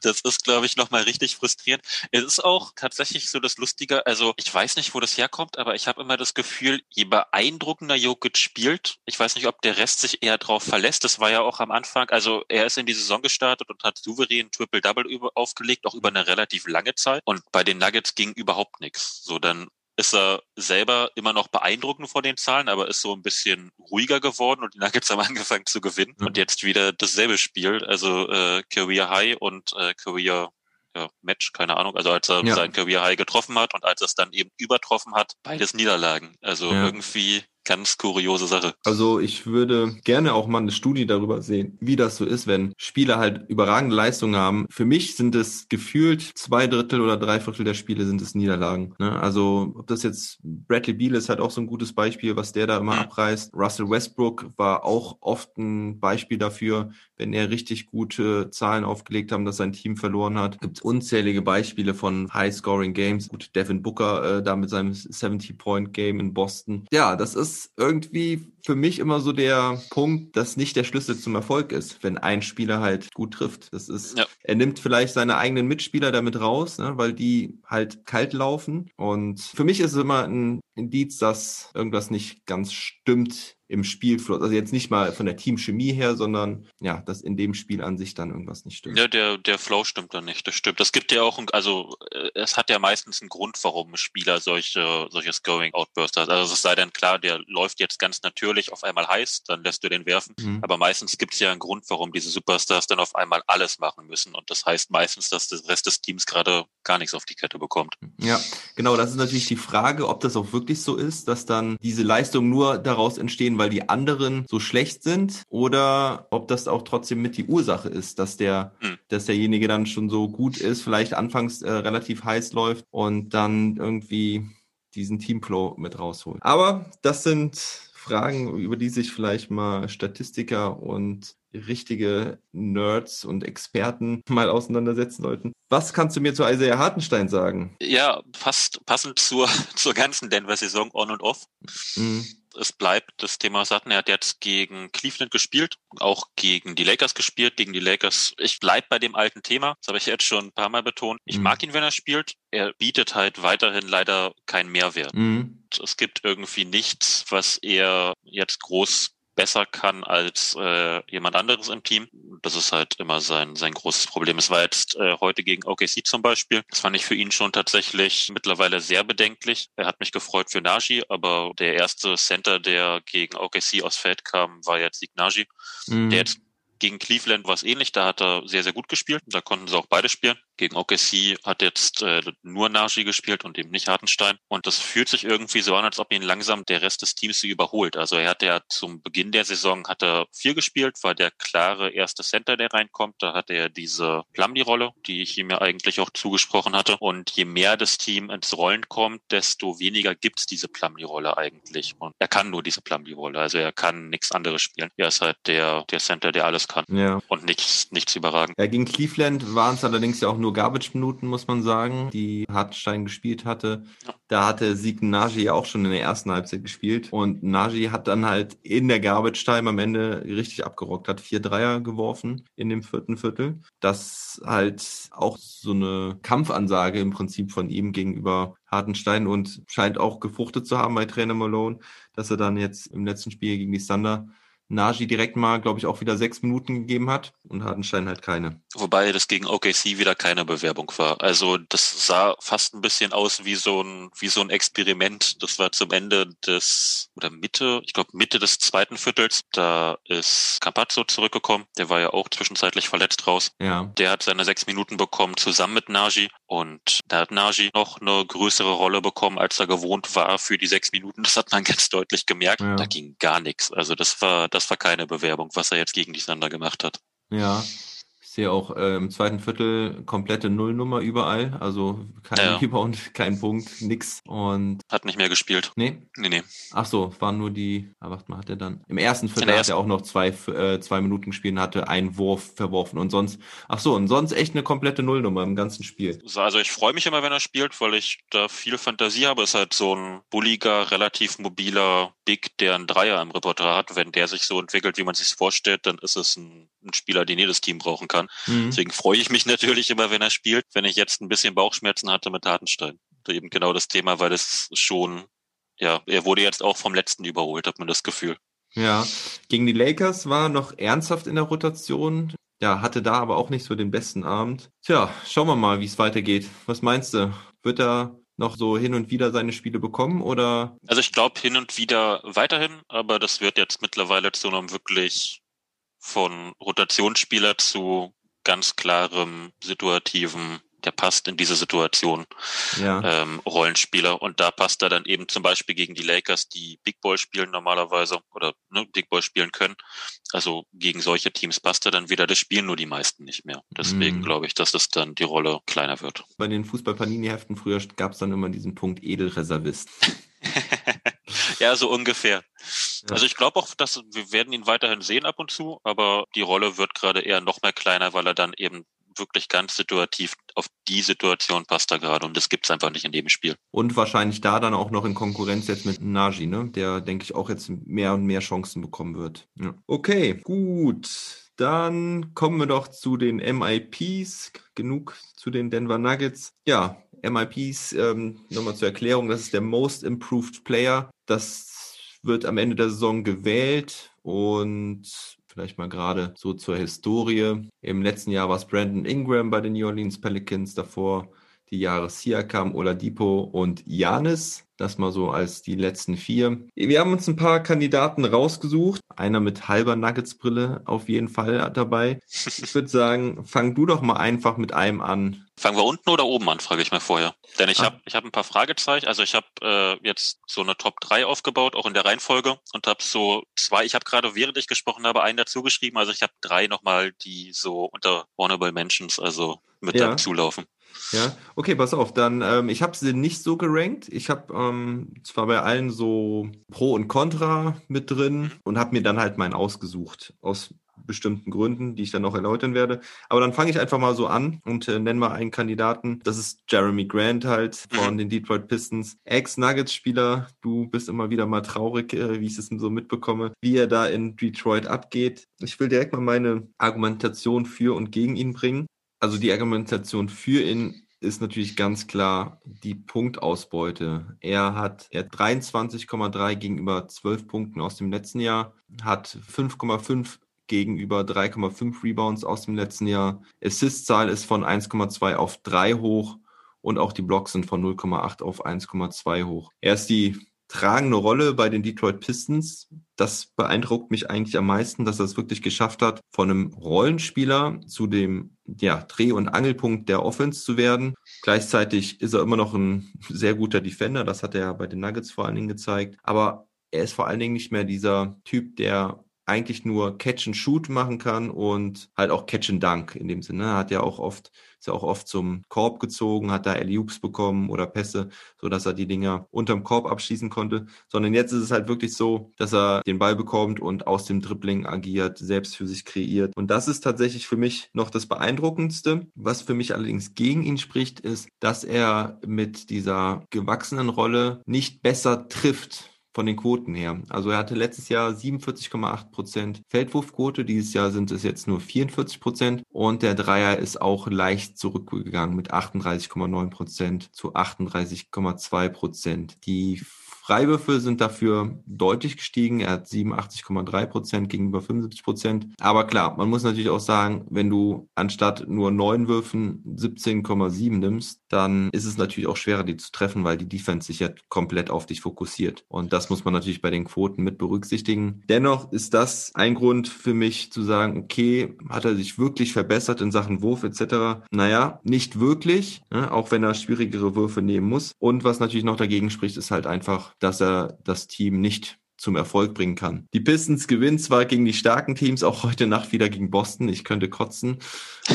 das ist, glaube ich, nochmal richtig frustrierend. Es ist auch tatsächlich so das Lustige, also ich weiß nicht, wo das herkommt, aber ich habe immer das Gefühl, je beeindruckender Jokic spielt, ich weiß nicht, ob der Rest sich eher drauf verlässt. Das war ja auch am Anfang, also er ist in die Saison gestartet und hat souverän Triple-Double aufgelegt, auch über eine relativ lange Zeit. Und bei den Nuggets ging überhaupt nichts. So, dann ist er selber immer noch beeindruckend vor den Zahlen, aber ist so ein bisschen ruhiger geworden und die Nuggets haben angefangen zu gewinnen mhm. und jetzt wieder dasselbe Spiel, also äh, Career High und äh, Career ja, Match, keine Ahnung, also als er ja. sein Career High getroffen hat und als er es dann eben übertroffen hat, beides Niederlagen. Also ja. irgendwie ganz kuriose Sache. Also ich würde gerne auch mal eine Studie darüber sehen, wie das so ist, wenn Spieler halt überragende Leistungen haben. Für mich sind es gefühlt zwei Drittel oder drei Viertel der Spiele sind es Niederlagen. Ne? Also ob das jetzt Bradley Beal ist halt auch so ein gutes Beispiel, was der da immer mhm. abreißt. Russell Westbrook war auch oft ein Beispiel dafür, wenn er richtig gute Zahlen aufgelegt haben, dass sein Team verloren hat. Gibt unzählige Beispiele von High-Scoring-Games. Gut, Devin Booker äh, da mit seinem 70-Point-Game in Boston. Ja, das ist irgendwie für mich immer so der Punkt, dass nicht der Schlüssel zum Erfolg ist, wenn ein Spieler halt gut trifft. Das ist, ja. er nimmt vielleicht seine eigenen Mitspieler damit raus, ne, weil die halt kalt laufen. Und für mich ist es immer ein Indiz, dass irgendwas nicht ganz stimmt im Spielfluss. Also jetzt nicht mal von der Teamchemie her, sondern ja, dass in dem Spiel an sich dann irgendwas nicht stimmt. Ja, der, der Flow stimmt dann nicht, das stimmt. Das gibt ja auch, also äh, es hat ja meistens einen Grund, warum ein Spieler solche, solche Scoring-Outbursts hat. Also es sei dann klar, der läuft jetzt ganz natürlich auf einmal heiß, dann lässt du den werfen. Mhm. Aber meistens gibt es ja einen Grund, warum diese Superstars dann auf einmal alles machen müssen. Und das heißt meistens, dass der Rest des Teams gerade gar nichts auf die Kette bekommt. Ja, genau, das ist natürlich die Frage, ob das auch wirklich so ist, dass dann diese Leistungen nur daraus entstehen, weil die anderen so schlecht sind oder ob das auch trotzdem mit die Ursache ist, dass der, hm. dass derjenige dann schon so gut ist, vielleicht anfangs äh, relativ heiß läuft und dann irgendwie diesen Teamflow mit rausholt. Aber das sind Fragen, über die sich vielleicht mal Statistiker und richtige Nerds und Experten *laughs* mal auseinandersetzen sollten. Was kannst du mir zu Isaiah Hartenstein sagen? Ja, fast passend zur, *laughs* zur ganzen Denver-Saison on und off. Mhm. Es bleibt das Thema, hatten. Er hat jetzt gegen Cleveland gespielt, auch gegen die Lakers gespielt, gegen die Lakers. Ich bleib bei dem alten Thema. Das habe ich jetzt schon ein paar Mal betont. Ich mhm. mag ihn, wenn er spielt. Er bietet halt weiterhin leider keinen Mehrwert. Mhm. Es gibt irgendwie nichts, was er jetzt groß besser kann als äh, jemand anderes im Team. Das ist halt immer sein, sein großes Problem. Es war jetzt äh, heute gegen OKC zum Beispiel. Das fand ich für ihn schon tatsächlich mittlerweile sehr bedenklich. Er hat mich gefreut für Naji, aber der erste Center, der gegen OKC aus Feld kam, war jetzt Sieg Naji, mhm. der jetzt gegen Cleveland war es ähnlich, da hat er sehr, sehr gut gespielt. Da konnten sie auch beide spielen. Gegen OKC hat jetzt äh, nur Nagy gespielt und eben nicht Hartenstein. Und das fühlt sich irgendwie so an, als ob ihn langsam der Rest des Teams überholt. Also er hat ja zum Beginn der Saison hat er vier gespielt, war der klare erste Center, der reinkommt. Da hatte er diese Plumlee-Rolle, die ich ihm ja eigentlich auch zugesprochen hatte. Und je mehr das Team ins Rollen kommt, desto weniger gibt's diese Plumlee-Rolle eigentlich. Und er kann nur diese Plumlee-Rolle. Also er kann nichts anderes spielen. Er ist halt der, der Center, der alles kann. Ja. Und nichts, nichts überragend. Ja, gegen Cleveland waren es allerdings ja auch nur nur Garbage-Minuten, muss man sagen, die Hartenstein gespielt hatte. Ja. Da hatte Sieg Nagy ja auch schon in der ersten Halbzeit gespielt. Und Nagy hat dann halt in der Garbage-Time am Ende richtig abgerockt, hat vier Dreier geworfen in dem vierten Viertel. Das halt auch so eine Kampfansage im Prinzip von ihm gegenüber Hartenstein und scheint auch gefruchtet zu haben bei Trainer Malone, dass er dann jetzt im letzten Spiel gegen die Thunder Nagy direkt mal, glaube ich, auch wieder sechs Minuten gegeben hat und Hartenstein halt keine. Wobei das gegen OKC wieder keine Bewerbung war. Also das sah fast ein bisschen aus wie so ein, wie so ein Experiment. Das war zum Ende des, oder Mitte, ich glaube Mitte des zweiten Viertels. Da ist Campazzo zurückgekommen. Der war ja auch zwischenzeitlich verletzt raus. Ja. Der hat seine sechs Minuten bekommen zusammen mit Nagy und da hat Nagy noch eine größere Rolle bekommen, als er gewohnt war für die sechs Minuten. Das hat man *laughs* ganz deutlich gemerkt. Ja. Da ging gar nichts. Also das war das war keine Bewerbung, was er jetzt gegen die Sander gemacht hat. Ja, sehe auch äh, im zweiten Viertel komplette Nullnummer überall. Also kein ja. Rebound, *laughs* kein Punkt, nix. Und hat nicht mehr gespielt. Nee? Nee, nee. Ach so, waren nur die. Ah, warte mal, hat er dann. Im ersten Viertel hat er auch noch zwei, äh, zwei Minuten gespielt hatte einen Wurf verworfen. Und sonst, ach so, und sonst echt eine komplette Nullnummer im ganzen Spiel. Also ich freue mich immer, wenn er spielt, weil ich da viel Fantasie habe. Ist halt so ein bulliger, relativ mobiler Big, der einen Dreier im Repertoire hat. Wenn der sich so entwickelt, wie man sich vorstellt, dann ist es ein, ein Spieler, den jedes Team brauchen kann. Mhm. Deswegen freue ich mich natürlich immer, wenn er spielt. Wenn ich jetzt ein bisschen Bauchschmerzen hatte mit Hartenstein. Eben genau das Thema, weil es schon, ja, er wurde jetzt auch vom letzten überholt, hat man das Gefühl. Ja, gegen die Lakers war noch ernsthaft in der Rotation. Ja, hatte da aber auch nicht so den besten Abend. Tja, schauen wir mal, wie es weitergeht. Was meinst du? Wird er noch so hin und wieder seine Spiele bekommen oder? Also ich glaube hin und wieder weiterhin, aber das wird jetzt mittlerweile zu einem wirklich von Rotationsspieler zu ganz klarem situativen, der passt in diese Situation, ja. ähm, Rollenspieler. Und da passt er dann eben zum Beispiel gegen die Lakers, die Big Boy spielen normalerweise oder ne, Big Boy spielen können. Also gegen solche Teams passt er dann wieder. Das spielen nur die meisten nicht mehr. Deswegen mhm. glaube ich, dass das dann die Rolle kleiner wird. Bei den Fußball-Panini-Heften früher gab es dann immer diesen Punkt Edelreservist. *laughs* ja, so ungefähr. Ja. Also ich glaube auch, dass wir werden ihn weiterhin sehen ab und zu, aber die Rolle wird gerade eher noch mehr kleiner, weil er dann eben wirklich ganz situativ auf die Situation passt er gerade und das gibt's einfach nicht in dem Spiel. Und wahrscheinlich da dann auch noch in Konkurrenz jetzt mit Nagy, ne? Der, denke ich, auch jetzt mehr und mehr Chancen bekommen wird. Ja. Okay, gut. Dann kommen wir doch zu den MIPs. Genug zu den Denver Nuggets. Ja, MIPs, ähm, nochmal zur Erklärung, das ist der Most Improved Player. Das wird am Ende der Saison gewählt und vielleicht mal gerade so zur Historie. Im letzten Jahr war es Brandon Ingram bei den New Orleans Pelicans, davor die Jahre Siakam, Oladipo und Janis. Das mal so als die letzten vier. Wir haben uns ein paar Kandidaten rausgesucht. Einer mit halber Nuggets-Brille auf jeden Fall dabei. Ich würde sagen, fang du doch mal einfach mit einem an. Fangen wir unten oder oben an, frage ich mal vorher. Denn ich ah. habe ich hab ein paar Fragezeichen. Also ich habe äh, jetzt so eine Top 3 aufgebaut, auch in der Reihenfolge. Und habe so zwei, ich habe gerade, während ich gesprochen habe, einen dazu geschrieben. Also ich habe drei nochmal, die so unter Honorable Mentions, also mit ja. zulaufen. Ja, okay, pass auf. Dann, ähm, ich habe sie nicht so gerankt. Ich habe ähm, zwar bei allen so Pro und Contra mit drin und habe mir dann halt meinen ausgesucht aus bestimmten Gründen, die ich dann noch erläutern werde. Aber dann fange ich einfach mal so an und äh, nenne mal einen Kandidaten. Das ist Jeremy Grant halt von mhm. den Detroit Pistons. Ex-Nuggets-Spieler. Du bist immer wieder mal traurig, äh, wie ich es so mitbekomme, wie er da in Detroit abgeht. Ich will direkt mal meine Argumentation für und gegen ihn bringen also die Argumentation für ihn ist natürlich ganz klar die Punktausbeute. Er hat, er 23,3 gegenüber 12 Punkten aus dem letzten Jahr, hat 5,5 gegenüber 3,5 Rebounds aus dem letzten Jahr. Assist-Zahl ist von 1,2 auf 3 hoch und auch die Blocks sind von 0,8 auf 1,2 hoch. Er ist die tragende Rolle bei den Detroit Pistons. Das beeindruckt mich eigentlich am meisten, dass er es wirklich geschafft hat, von einem Rollenspieler zu dem ja, Dreh- und Angelpunkt der Offense zu werden. Gleichzeitig ist er immer noch ein sehr guter Defender. Das hat er ja bei den Nuggets vor allen Dingen gezeigt. Aber er ist vor allen Dingen nicht mehr dieser Typ, der eigentlich nur Catch and Shoot machen kann und halt auch Catch and Dunk in dem Sinne. Er hat ja auch oft, ist ja auch oft zum Korb gezogen, hat da Alley-Oops bekommen oder Pässe, so dass er die Dinger unterm Korb abschließen konnte. Sondern jetzt ist es halt wirklich so, dass er den Ball bekommt und aus dem Dribbling agiert, selbst für sich kreiert. Und das ist tatsächlich für mich noch das Beeindruckendste. Was für mich allerdings gegen ihn spricht, ist, dass er mit dieser gewachsenen Rolle nicht besser trifft von den Quoten her. Also er hatte letztes Jahr 47,8 Prozent Feldwurfquote, dieses Jahr sind es jetzt nur 44 Prozent und der Dreier ist auch leicht zurückgegangen mit 38,9 Prozent zu 38,2 Prozent. Die Freiwürfe sind dafür deutlich gestiegen. Er hat 87,3 Prozent gegenüber 75 Prozent. Aber klar, man muss natürlich auch sagen, wenn du anstatt nur neun Würfen 17,7 nimmst, dann ist es natürlich auch schwerer, die zu treffen, weil die Defense sich ja komplett auf dich fokussiert. Und das muss man natürlich bei den Quoten mit berücksichtigen. Dennoch ist das ein Grund für mich zu sagen, okay, hat er sich wirklich verbessert in Sachen Wurf etc. Naja, nicht wirklich, ne, auch wenn er schwierigere Würfe nehmen muss. Und was natürlich noch dagegen spricht, ist halt einfach dass er das Team nicht zum Erfolg bringen kann. Die Pistons gewinnen zwar gegen die starken Teams, auch heute Nacht wieder gegen Boston. Ich könnte kotzen,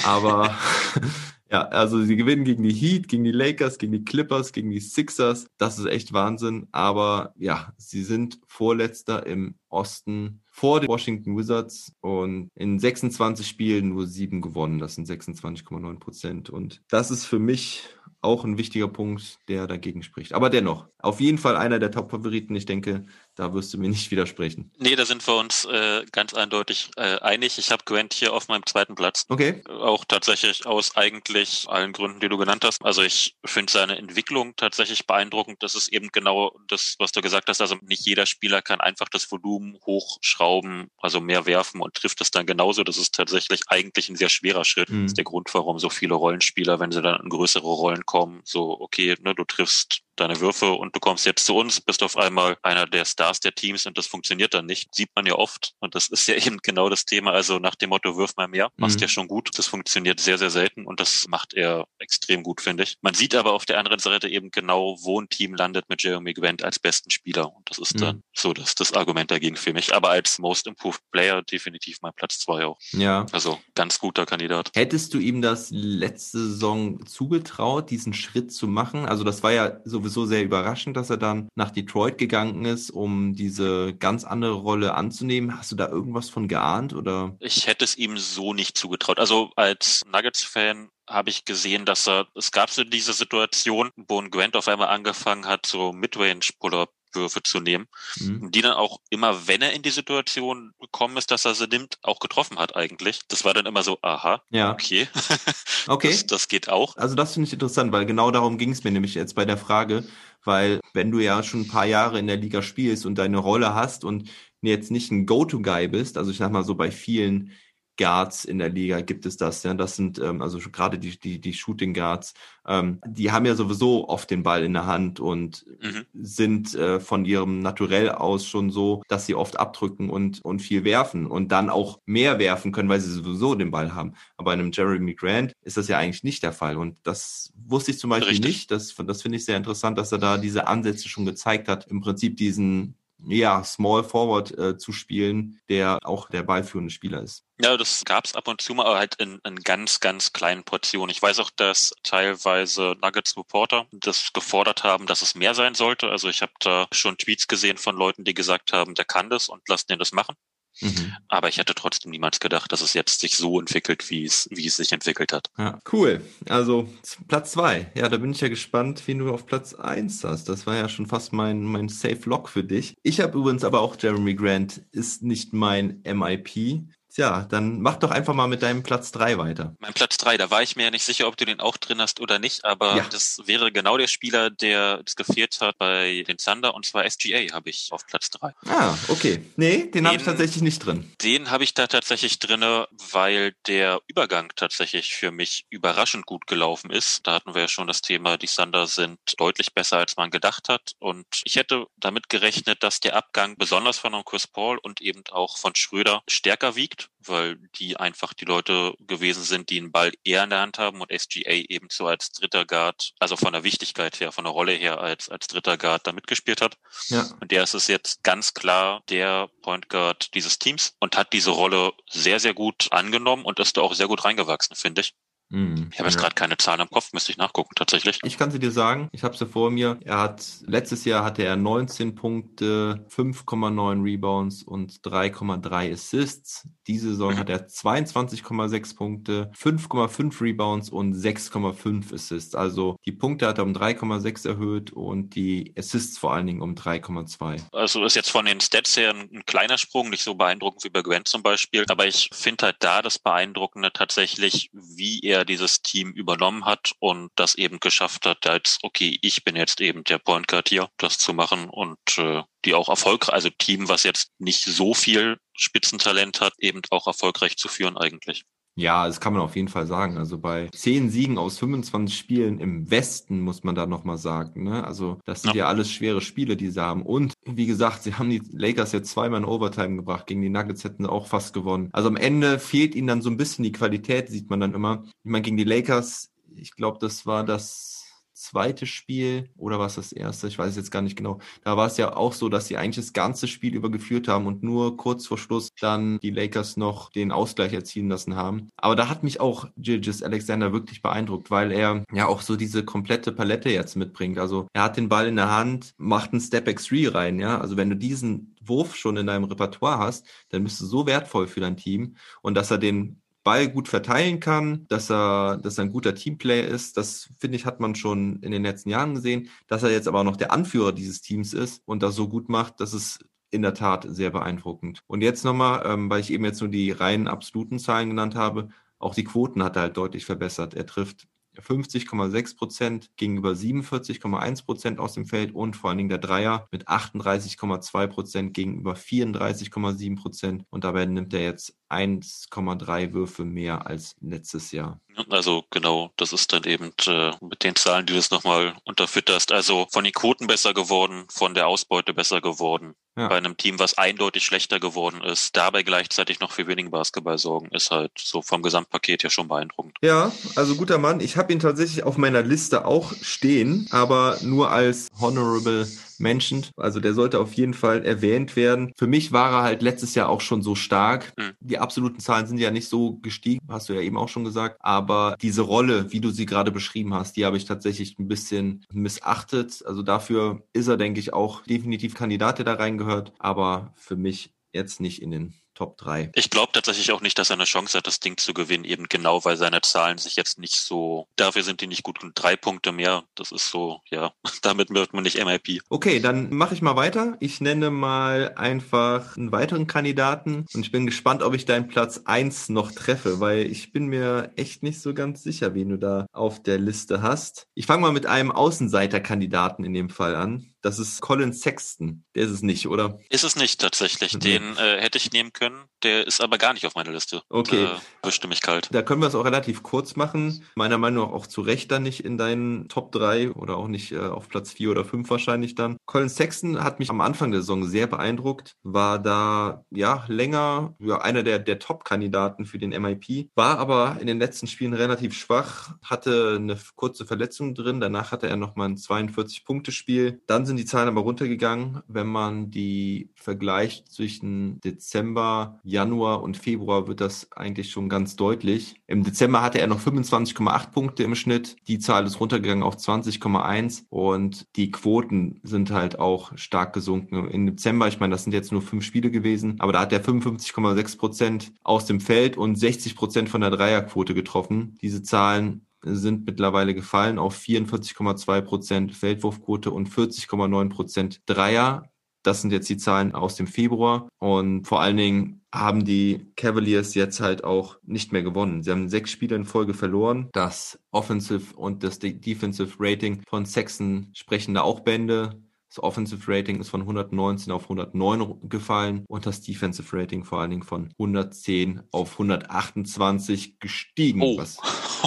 aber *laughs* ja, also sie gewinnen gegen die Heat, gegen die Lakers, gegen die Clippers, gegen die Sixers. Das ist echt Wahnsinn. Aber ja, sie sind Vorletzter im Osten vor den Washington Wizards und in 26 Spielen nur sieben gewonnen. Das sind 26,9 Prozent. Und das ist für mich auch ein wichtiger Punkt, der dagegen spricht. Aber dennoch, auf jeden Fall einer der Top-Favoriten. Ich denke, da wirst du mir nicht widersprechen. Nee, da sind wir uns äh, ganz eindeutig äh, einig. Ich habe Gwent hier auf meinem zweiten Platz. Okay. Auch tatsächlich aus eigentlich allen Gründen, die du genannt hast. Also ich finde seine Entwicklung tatsächlich beeindruckend. Das ist eben genau das, was du gesagt hast. Also nicht jeder Spieler kann einfach das Volumen hochschrauben, also mehr werfen und trifft es dann genauso. Das ist tatsächlich eigentlich ein sehr schwerer Schritt. Mhm. Das ist der Grund, warum so viele Rollenspieler, wenn sie dann in größere Rollen kommen, so, okay, ne, du triffst deine Würfe und du kommst jetzt zu uns, bist auf einmal einer der Stars der Teams und das funktioniert dann nicht. Sieht man ja oft und das ist ja *laughs* eben genau das Thema. Also nach dem Motto, wirf mal mehr, machst mhm. ja schon gut. Das funktioniert sehr, sehr selten und das macht er extrem gut, finde ich. Man sieht aber auf der anderen Seite eben genau, wo ein Team landet mit Jeremy Gwent als besten Spieler und das ist mhm. dann so das, das Argument dagegen für mich. Aber als Most Improved Player definitiv mein Platz zwei auch. Ja. Also ganz guter Kandidat. Hättest du ihm das letzte Saison zugetraut, diesen Schritt zu machen? Also das war ja sowieso sowieso sehr überraschend, dass er dann nach Detroit gegangen ist, um diese ganz andere Rolle anzunehmen. Hast du da irgendwas von geahnt oder? Ich hätte es ihm so nicht zugetraut. Also als Nuggets-Fan habe ich gesehen, dass er, es gab so diese Situation, wo ein Grant auf einmal angefangen hat, so Midrange Pull-Up Würfe zu nehmen, mhm. die dann auch immer, wenn er in die Situation gekommen ist, dass er sie nimmt, auch getroffen hat eigentlich. Das war dann immer so, aha, ja. okay. *laughs* okay. Das, das geht auch. Also das finde ich interessant, weil genau darum ging es mir nämlich jetzt bei der Frage, weil wenn du ja schon ein paar Jahre in der Liga spielst und deine Rolle hast und jetzt nicht ein Go-To-Guy bist, also ich sag mal so bei vielen Guards in der Liga gibt es das. Ja, das sind ähm, also gerade die die die Shooting Guards. Ähm, die haben ja sowieso oft den Ball in der Hand und mhm. sind äh, von ihrem Naturell aus schon so, dass sie oft abdrücken und und viel werfen und dann auch mehr werfen können, weil sie sowieso den Ball haben. Aber bei einem Jeremy Grant ist das ja eigentlich nicht der Fall und das wusste ich zum Beispiel Richtig. nicht. Das das finde ich sehr interessant, dass er da diese Ansätze schon gezeigt hat. Im Prinzip diesen ja, Small Forward äh, zu spielen, der auch der ballführende Spieler ist. Ja, das gab's ab und zu mal, aber halt in, in ganz, ganz kleinen Portionen. Ich weiß auch, dass teilweise Nuggets Reporter das gefordert haben, dass es mehr sein sollte. Also ich habe da schon Tweets gesehen von Leuten, die gesagt haben, der kann das und lasst den das machen. Mhm. Aber ich hätte trotzdem niemals gedacht, dass es jetzt sich so entwickelt, wie es, wie es sich entwickelt hat. Ja, cool. Also Platz zwei. Ja, da bin ich ja gespannt, wen du auf Platz eins hast. Das war ja schon fast mein, mein Safe Lock für dich. Ich habe übrigens aber auch Jeremy Grant, ist nicht mein MIP. Tja, dann mach doch einfach mal mit deinem Platz drei weiter. Mein Platz drei, da war ich mir ja nicht sicher, ob du den auch drin hast oder nicht, aber ja. das wäre genau der Spieler, der es gefehlt hat bei den Thunder und zwar SGA habe ich auf Platz drei. Ah, okay. Nee, den, den habe ich tatsächlich nicht drin. Den habe ich da tatsächlich drinne, weil der Übergang tatsächlich für mich überraschend gut gelaufen ist. Da hatten wir ja schon das Thema, die Thunder sind deutlich besser, als man gedacht hat und ich hätte damit gerechnet, dass der Abgang besonders von Chris Paul und eben auch von Schröder stärker wiegt weil die einfach die Leute gewesen sind, die einen Ball eher in der Hand haben und SGA eben so als dritter Guard, also von der Wichtigkeit her, von der Rolle her als, als dritter Guard da mitgespielt hat. Ja. Und der ist es jetzt ganz klar der Point Guard dieses Teams und hat diese Rolle sehr, sehr gut angenommen und ist da auch sehr gut reingewachsen, finde ich. Mhm. Ich habe jetzt ja. gerade keine Zahlen im Kopf, müsste ich nachgucken tatsächlich. Ich kann sie dir sagen, ich habe sie vor mir. Er hat letztes Jahr hatte er 19 Punkte, 5,9 Rebounds und 3,3 Assists. Diese Saison mhm. hat er 22,6 Punkte, 5,5 Rebounds und 6,5 Assists. Also die Punkte hat er um 3,6 erhöht und die Assists vor allen Dingen um 3,2. Also ist jetzt von den Stats her ein, ein kleiner Sprung, nicht so beeindruckend wie bei Grant zum Beispiel. Aber ich finde halt da das Beeindruckende tatsächlich, wie er dieses Team übernommen hat und das eben geschafft hat, als okay, ich bin jetzt eben der Point Guard hier, das zu machen und äh, die auch erfolgreich, also Team, was jetzt nicht so viel Spitzentalent hat, eben auch erfolgreich zu führen eigentlich. Ja, das kann man auf jeden Fall sagen. Also bei zehn Siegen aus 25 Spielen im Westen muss man da nochmal sagen. Ne? Also das sind ja. ja. alles schwere Spiele, die sie haben. Und wie gesagt, sie haben die Lakers jetzt zweimal in Overtime gebracht. Gegen die Nuggets hätten sie auch fast gewonnen. Also am Ende fehlt ihnen dann so ein bisschen die Qualität, sieht man dann immer. Ich meine, gegen die Lakers, ich glaube, das war das zweite Spiel oder war es das erste? Ich weiß jetzt gar nicht genau. Da war es ja auch so, dass sie eigentlich das ganze Spiel übergeführt haben und nur kurz vor Schluss dann die Lakers noch den Ausgleich erzielen lassen haben. Aber da hat mich auch Gilgis Alexander wirklich beeindruckt, weil er ja auch so diese komplette Palette jetzt mitbringt. Also er hat den Ball in der Hand, macht einen Step X3 rein, ja. Also wenn du diesen Wurf schon in deinem Repertoire hast, dann bist du so wertvoll für dein Team und dass er den Ball gut verteilen kann, dass er, dass er ein guter Teamplayer ist. Das finde ich, hat man schon in den letzten Jahren gesehen. Dass er jetzt aber auch noch der Anführer dieses Teams ist und das so gut macht, das ist in der Tat sehr beeindruckend. Und jetzt nochmal, ähm, weil ich eben jetzt nur die reinen absoluten Zahlen genannt habe, auch die Quoten hat er halt deutlich verbessert. Er trifft 50,6 Prozent gegenüber 47,1 Prozent aus dem Feld und vor allen Dingen der Dreier mit 38,2 Prozent gegenüber 34,7 Prozent und dabei nimmt er jetzt 1,3 Würfe mehr als letztes Jahr. Also genau, das ist dann eben äh, mit den Zahlen, die du es nochmal unterfütterst. Also von den Quoten besser geworden, von der Ausbeute besser geworden. Ja. Bei einem Team, was eindeutig schlechter geworden ist, dabei gleichzeitig noch für wenigen Basketball sorgen, ist halt so vom Gesamtpaket ja schon beeindruckend. Ja, also guter Mann. Ich habe ihn tatsächlich auf meiner Liste auch stehen, aber nur als Honorable mentioned. Also der sollte auf jeden Fall erwähnt werden. Für mich war er halt letztes Jahr auch schon so stark. Mhm. Die absoluten Zahlen sind ja nicht so gestiegen, hast du ja eben auch schon gesagt. Aber diese Rolle, wie du sie gerade beschrieben hast, die habe ich tatsächlich ein bisschen missachtet. Also dafür ist er, denke ich, auch definitiv Kandidat, der da reingehört. Aber für mich jetzt nicht in den Top 3. Ich glaube tatsächlich auch nicht, dass er eine Chance hat, das Ding zu gewinnen, eben genau, weil seine Zahlen sich jetzt nicht so, dafür sind die nicht gut und drei Punkte mehr, das ist so, ja, *laughs* damit wird man nicht MIP. Okay, dann mache ich mal weiter. Ich nenne mal einfach einen weiteren Kandidaten und ich bin gespannt, ob ich deinen Platz eins noch treffe, weil ich bin mir echt nicht so ganz sicher, wen du da auf der Liste hast. Ich fange mal mit einem Außenseiterkandidaten in dem Fall an. Das ist Colin Sexton. Der ist es nicht, oder? Ist es nicht tatsächlich. Den äh, hätte ich nehmen können. Der ist aber gar nicht auf meiner Liste. Okay. Da wischte mich kalt. Da können wir es auch relativ kurz machen. Meiner Meinung nach auch zu Recht dann nicht in deinen Top 3 oder auch nicht äh, auf Platz 4 oder 5 wahrscheinlich dann. Colin Sexton hat mich am Anfang der Saison sehr beeindruckt. War da, ja, länger, ja, einer der, der Top-Kandidaten für den MIP. War aber in den letzten Spielen relativ schwach. Hatte eine kurze Verletzung drin. Danach hatte er nochmal ein 42-Punkte-Spiel. Dann sind die Zahlen aber runtergegangen, wenn man die vergleicht zwischen Dezember, Januar und Februar wird das eigentlich schon ganz deutlich. Im Dezember hatte er noch 25,8 Punkte im Schnitt. Die Zahl ist runtergegangen auf 20,1 und die Quoten sind halt auch stark gesunken. Im Dezember, ich meine, das sind jetzt nur fünf Spiele gewesen, aber da hat er 55,6 Prozent aus dem Feld und 60 Prozent von der Dreierquote getroffen. Diese Zahlen sind mittlerweile gefallen auf 44,2 Prozent Feldwurfquote und 40,9 Prozent Dreier. Das sind jetzt die Zahlen aus dem Februar. Und vor allen Dingen haben die Cavaliers jetzt halt auch nicht mehr gewonnen. Sie haben sechs Spiele in Folge verloren. Das Offensive und das Defensive Rating von Sexton sprechen da auch Bände. Das Offensive Rating ist von 119 auf 109 gefallen und das Defensive Rating vor allen Dingen von 110 auf 128 gestiegen. Oh. Was, *laughs*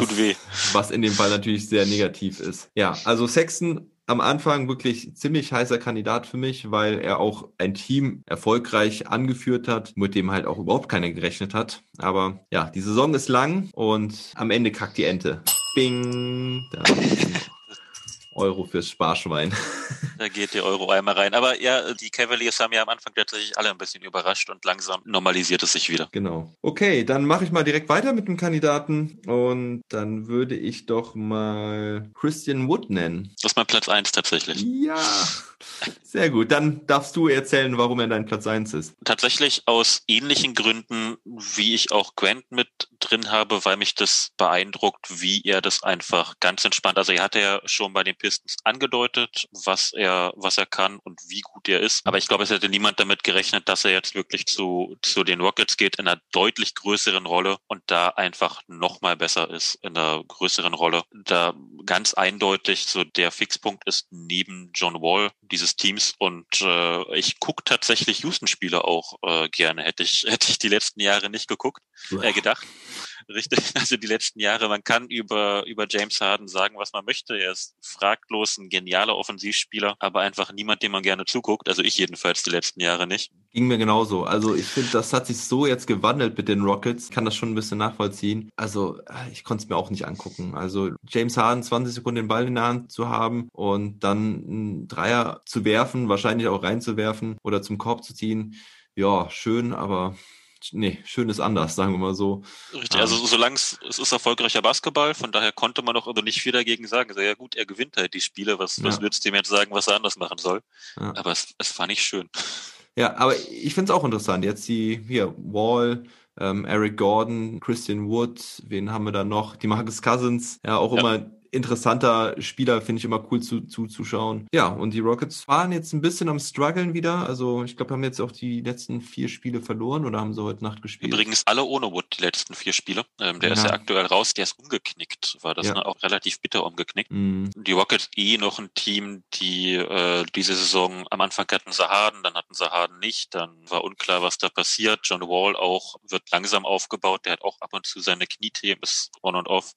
was, tut weh. was in dem Fall natürlich sehr negativ ist. Ja, also Sexton am Anfang wirklich ziemlich heißer Kandidat für mich, weil er auch ein Team erfolgreich angeführt hat, mit dem halt auch überhaupt keiner gerechnet hat. Aber ja, die Saison ist lang und am Ende kackt die Ente. Bing. Da Euro fürs Sparschwein. *laughs* Da geht der Euro einmal rein. Aber ja, die Cavaliers haben ja am Anfang tatsächlich alle ein bisschen überrascht und langsam normalisiert es sich wieder. Genau. Okay, dann mache ich mal direkt weiter mit dem Kandidaten und dann würde ich doch mal Christian Wood nennen. Das ist mein Platz eins tatsächlich. Ja, sehr gut. Dann darfst du erzählen, warum er dein Platz eins ist. Tatsächlich aus ähnlichen Gründen, wie ich auch Grant mit drin habe, weil mich das beeindruckt, wie er das einfach ganz entspannt, also er hatte ja schon bei den Pistons angedeutet, was er, was er kann und wie gut er ist. Aber ich glaube, es hätte niemand damit gerechnet, dass er jetzt wirklich zu, zu den Rockets geht in einer deutlich größeren Rolle und da einfach noch mal besser ist in einer größeren Rolle. Da ganz eindeutig so der Fixpunkt ist neben John Wall dieses Teams und äh, ich gucke tatsächlich Houston-Spiele auch äh, gerne. Hätte ich, hätte ich die letzten Jahre nicht geguckt, äh, gedacht. *laughs* Richtig, also die letzten Jahre, man kann über, über James Harden sagen, was man möchte. Er ist fraglos ein genialer Offensivspieler, aber einfach niemand, dem man gerne zuguckt. Also ich jedenfalls die letzten Jahre nicht. Ging mir genauso. Also ich finde, das hat sich so jetzt gewandelt mit den Rockets. Ich kann das schon ein bisschen nachvollziehen. Also ich konnte es mir auch nicht angucken. Also James Harden 20 Sekunden den Ball in der Hand zu haben und dann einen Dreier zu werfen, wahrscheinlich auch reinzuwerfen oder zum Korb zu ziehen. Ja, schön, aber nee, schön ist anders, sagen wir mal so. Richtig, also solange es, es ist erfolgreicher Basketball, von daher konnte man doch also nicht viel dagegen sagen. Also, ja gut, er gewinnt halt die Spiele, was, was Ja. würdest du ihm jetzt sagen, was er anders machen soll? Ja. Aber es, es fand ich schön. Ja, aber ich finde es auch interessant. Jetzt die, hier, Wall, ähm, Eric Gordon, Christian Wood, wen haben wir da noch? Die Marcus Cousins, ja, auch Ja. immer interessanter Spieler, finde ich immer cool zu, zuzuschauen. Ja, und die Rockets waren jetzt ein bisschen am struggeln wieder. Also ich glaube, haben jetzt auch die letzten vier Spiele verloren oder haben sie heute Nacht gespielt? Übrigens alle ohne Wood die letzten vier Spiele. Ähm, der ist Ja. ja aktuell raus, der ist umgeknickt, war das Ja. ne, auch relativ bitter umgeknickt. Mhm. Die Rockets eh noch ein Team, die äh, diese Saison am Anfang hatten sie Harden, dann hatten sie Harden nicht, dann war unklar, was da passiert. John Wall auch wird langsam aufgebaut, der hat auch ab und zu seine Kniethemen, ist on und off.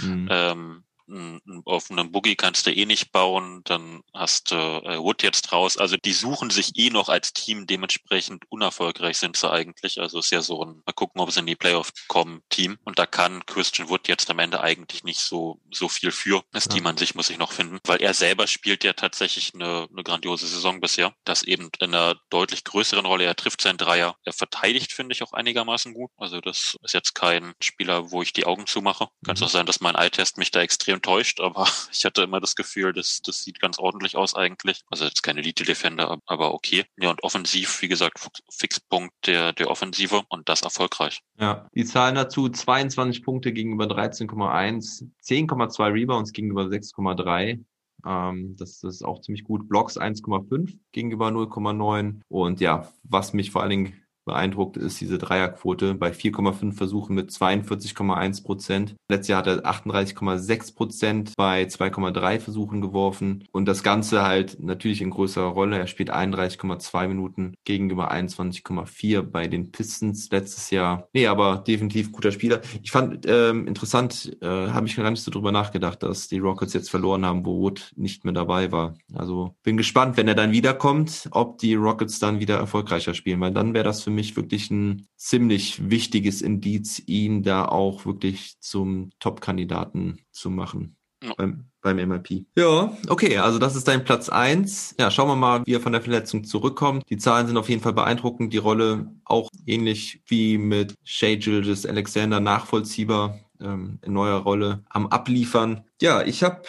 Mhm. Ähm, n- n- auf einem Boogie kannst du eh nicht bauen, dann hast du äh, Wood jetzt raus. Also die suchen sich eh noch als Team, dementsprechend unerfolgreich sind sie eigentlich. Also ist ja so ein, mal gucken, ob sie in die Playoff kommen, Team. Und da kann Christian Wood jetzt am Ende eigentlich nicht so, so viel für. Das Ja. Team an sich muss ich noch finden, weil er selber spielt ja tatsächlich eine, eine grandiose Saison bisher. Das eben in einer deutlich größeren Rolle. Er trifft seinen Dreier. Er verteidigt, finde ich, auch einigermaßen gut. Also das ist jetzt kein Spieler, wo ich die Augen zumache. Kann Mhm. auch sein, dass mein Eye-Test mich da extrem enttäuscht, aber *laughs* ich hatte immer das Gefühl, das, das sieht ganz ordentlich aus eigentlich. Also jetzt keine Elite-Defender, aber okay. Ja, und offensiv, wie gesagt, Fixpunkt der, der Offensive und das erfolgreich. Ja, die Zahlen dazu 22 Punkte gegenüber 13,1, 10,2 Rebounds gegenüber 6,3. Ähm, das, das ist auch ziemlich gut. Blocks 1,5 gegenüber 0,9. Und ja, was mich vor allen Dingen beeindruckt ist diese Dreierquote bei 4,5 Versuchen mit 42,1 Prozent. Letztes Jahr hat er 38,6 Prozent bei 2,3 Versuchen geworfen und das Ganze halt natürlich in größerer Rolle. Er spielt 31,2 Minuten gegenüber 21,4 bei den Pistons letztes Jahr. Nee, aber definitiv guter Spieler. Ich fand ähm, interessant, äh, habe ich gar nicht so drüber nachgedacht, dass die Rockets jetzt verloren haben, wo Wood nicht mehr dabei war. Also bin gespannt, wenn er dann wiederkommt, ob die Rockets dann wieder erfolgreicher spielen, weil dann wäre das für mich wirklich ein ziemlich wichtiges Indiz, ihn da auch wirklich zum Top-Kandidaten zu machen. Ja. Beim, beim MIP. Ja, okay, also das ist dein Platz eins. Ja, schauen wir mal, wie er von der Verletzung zurückkommt. Die Zahlen sind auf jeden Fall beeindruckend. Die Rolle auch ähnlich wie mit Shea Gilges Alexander nachvollziehbar ähm, in neuer Rolle am Abliefern. Ja, ich habe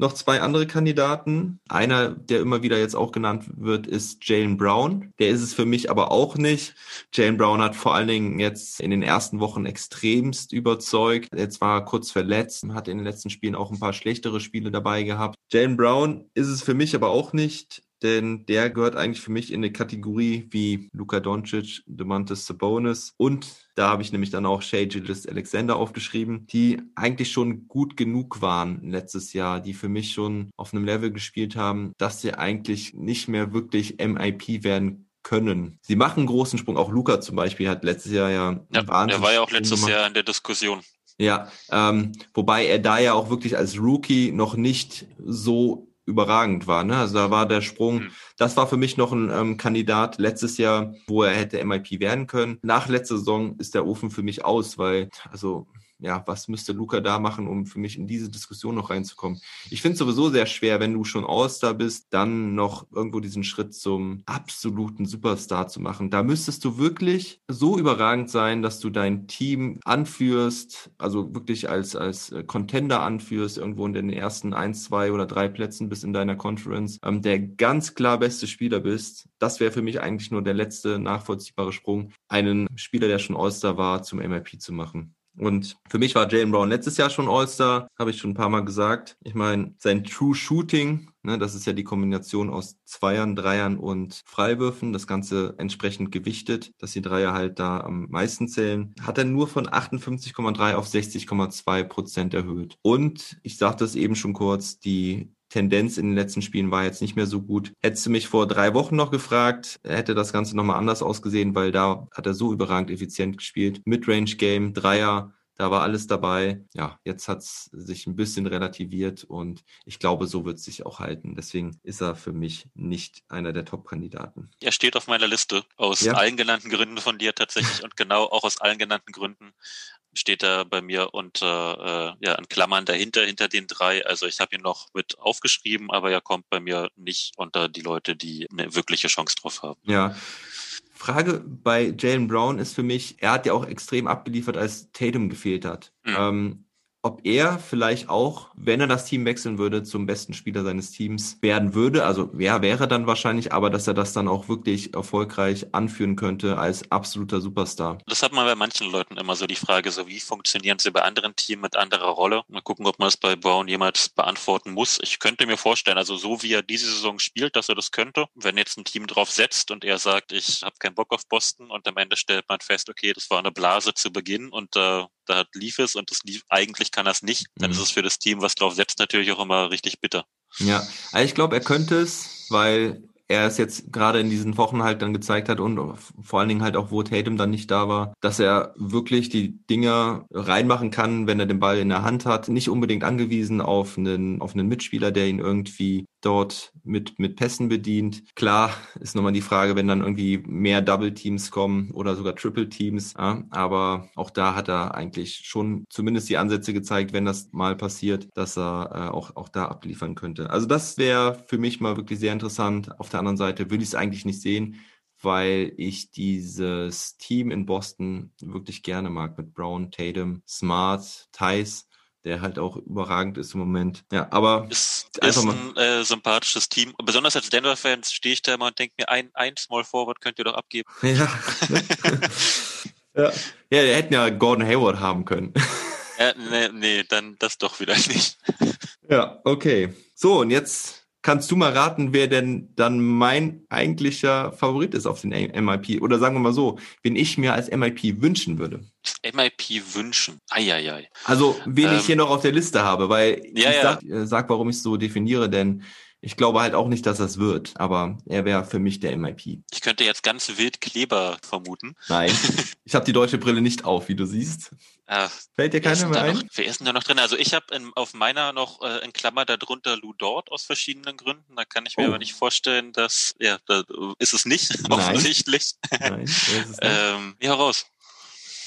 noch zwei andere Kandidaten. Einer, der immer wieder jetzt auch genannt wird, ist Jalen Brown. Der ist es für mich aber auch nicht. Jalen Brown hat vor allen Dingen jetzt in den ersten Wochen extremst überzeugt. Jetzt war er kurz verletzt, hat in den letzten Spielen auch ein paar schlechtere Spiele dabei gehabt. Jalen Brown ist es für mich aber auch nicht denn der gehört eigentlich für mich in eine Kategorie wie Luka Doncic, Demantis Sabonis und da habe ich nämlich dann auch Shea Gilles Alexander aufgeschrieben, die eigentlich schon gut genug waren letztes Jahr, die für mich schon auf einem Level gespielt haben, dass sie eigentlich nicht mehr wirklich MIP werden können. Sie machen einen großen Sprung. Auch Luca zum Beispiel hat letztes Jahr ja, ja Der war ja auch letztes Jahr in der Diskussion. Ja, ähm, wobei er da ja auch wirklich als Rookie noch nicht so überragend war. Ne? Also da war der Sprung, mhm. das war für mich noch ein ähm, Kandidat letztes Jahr, wo er hätte MIP werden können. Nach letzter Saison ist der Ofen für mich aus, weil, also ja, was müsste Luca da machen, um für mich in diese Diskussion noch reinzukommen? Ich finde es sowieso sehr schwer, wenn du schon All-Star bist, dann noch irgendwo diesen Schritt zum absoluten Superstar zu machen. Da müsstest du wirklich so überragend sein, dass du dein Team anführst, also wirklich als, als Contender anführst, irgendwo in den ersten eins, zwei oder drei Plätzen bist in deiner Conference, ähm, der ganz klar beste Spieler bist. Das wäre für mich eigentlich nur der letzte nachvollziehbare Sprung, einen Spieler, der schon All-Star war, zum MIP zu machen. Und für mich war Jalen Brown letztes Jahr schon All-Star, habe ich schon ein paar Mal gesagt. Ich meine, sein True Shooting, ne, das ist ja die Kombination aus Zweiern, Dreiern und Freiwürfen, das Ganze entsprechend gewichtet, dass die Dreier halt da am meisten zählen, hat er nur von 58,3 auf 60,2 Prozent erhöht. Und ich sagte es eben schon kurz, die Tendenz in den letzten Spielen war jetzt nicht mehr so gut. Hättest du mich vor drei Wochen noch gefragt, hätte das Ganze nochmal anders ausgesehen, weil da hat er so überragend effizient gespielt. Midrange Game, Dreier, da war alles dabei. Ja, jetzt hat es sich ein bisschen relativiert und ich glaube, so wird es sich auch halten. Deswegen ist er für mich nicht einer der Top-Kandidaten. Er steht auf meiner Liste aus ja. allen genannten Gründen von dir tatsächlich und genau auch aus allen genannten Gründen steht er bei mir unter äh, ja in Klammern dahinter hinter den drei. Also ich habe ihn noch mit aufgeschrieben, aber er kommt bei mir nicht unter die Leute, die eine wirkliche Chance drauf haben. Ja. Frage bei Jalen Brown ist für mich, er hat ja auch extrem abgeliefert, als Tatum gefehlt hat. Mhm. Ähm, ob er vielleicht auch, wenn er das Team wechseln würde, zum besten Spieler seines Teams werden würde. Also wer wäre dann wahrscheinlich, aber dass er das dann auch wirklich erfolgreich anführen könnte als absoluter Superstar. Das hat man bei manchen Leuten immer so die Frage, so wie funktionieren sie bei anderen Teams mit anderer Rolle? Mal gucken, ob man es bei Brown jemals beantworten muss. Ich könnte mir vorstellen, also so wie er diese Saison spielt, dass er das könnte. Wenn jetzt ein Team drauf setzt und er sagt, ich habe keinen Bock auf Boston und am Ende stellt man fest, okay, das war eine Blase zu Beginn und äh, da lief es und das lief, eigentlich kann er es nicht, dann mhm. ist es für das Team, was drauf setzt, natürlich auch immer richtig bitter. Ja, also ich glaube, er könnte es, weil er es jetzt gerade in diesen Wochen halt dann gezeigt hat und vor allen Dingen halt auch, wo Tatum dann nicht da war, dass er wirklich die Dinger reinmachen kann, wenn er den Ball in der Hand hat. Nicht unbedingt angewiesen auf einen, auf einen Mitspieler, der ihn irgendwie dort mit, mit Pässen bedient. Klar ist nochmal die Frage, wenn dann irgendwie mehr Double Teams kommen oder sogar Triple Teams. Ja, aber auch da hat er eigentlich schon zumindest die Ansätze gezeigt, wenn das mal passiert, dass er äh, auch, auch da abliefern könnte. Also das wäre für mich mal wirklich sehr interessant. Auf der anderen Seite würde ich es eigentlich nicht sehen, weil ich dieses Team in Boston wirklich gerne mag mit Brown, Tatum, Smart, Tice der halt auch überragend ist im Moment. Ja, aber Ist, ist ein äh, sympathisches Team. Besonders als Denver-Fan stehe ich da immer und denke mir, ein, ein Small Forward könnt ihr doch abgeben. *laughs* *laughs* ja. ja. Ja, wir hätten ja Gordon Hayward haben können. Ja, nee, nee, dann das doch vielleicht nicht. Ja, okay. So, und jetzt kannst du mal raten, wer denn dann mein eigentlicher Favorit ist auf den MIP. Oder sagen wir mal so, wen ich mir als MIP wünschen würde. MIP wünschen. Eieiei. Also, wen Ähm, ich hier noch auf der Liste habe, weil Ja, ich. Sag, äh, sag, warum ich es so definiere, denn ich glaube halt auch nicht, dass das wird, aber er wäre für mich der MIP. Ich könnte jetzt ganz wild Kleber vermuten. Nein, *laughs* ich habe die deutsche Brille nicht auf, wie du siehst. Ah, Fällt dir keiner mehr da noch, ein? wer ist denn da noch drin? Also ich habe auf meiner noch äh, in Klammer darunter Lou Dort aus verschiedenen Gründen. Da kann ich mir Oh. aber nicht vorstellen, dass, ja, da ist es nicht, *laughs* Nein. offensichtlich. Nein, ist es nicht? *laughs* ähm, ja, raus.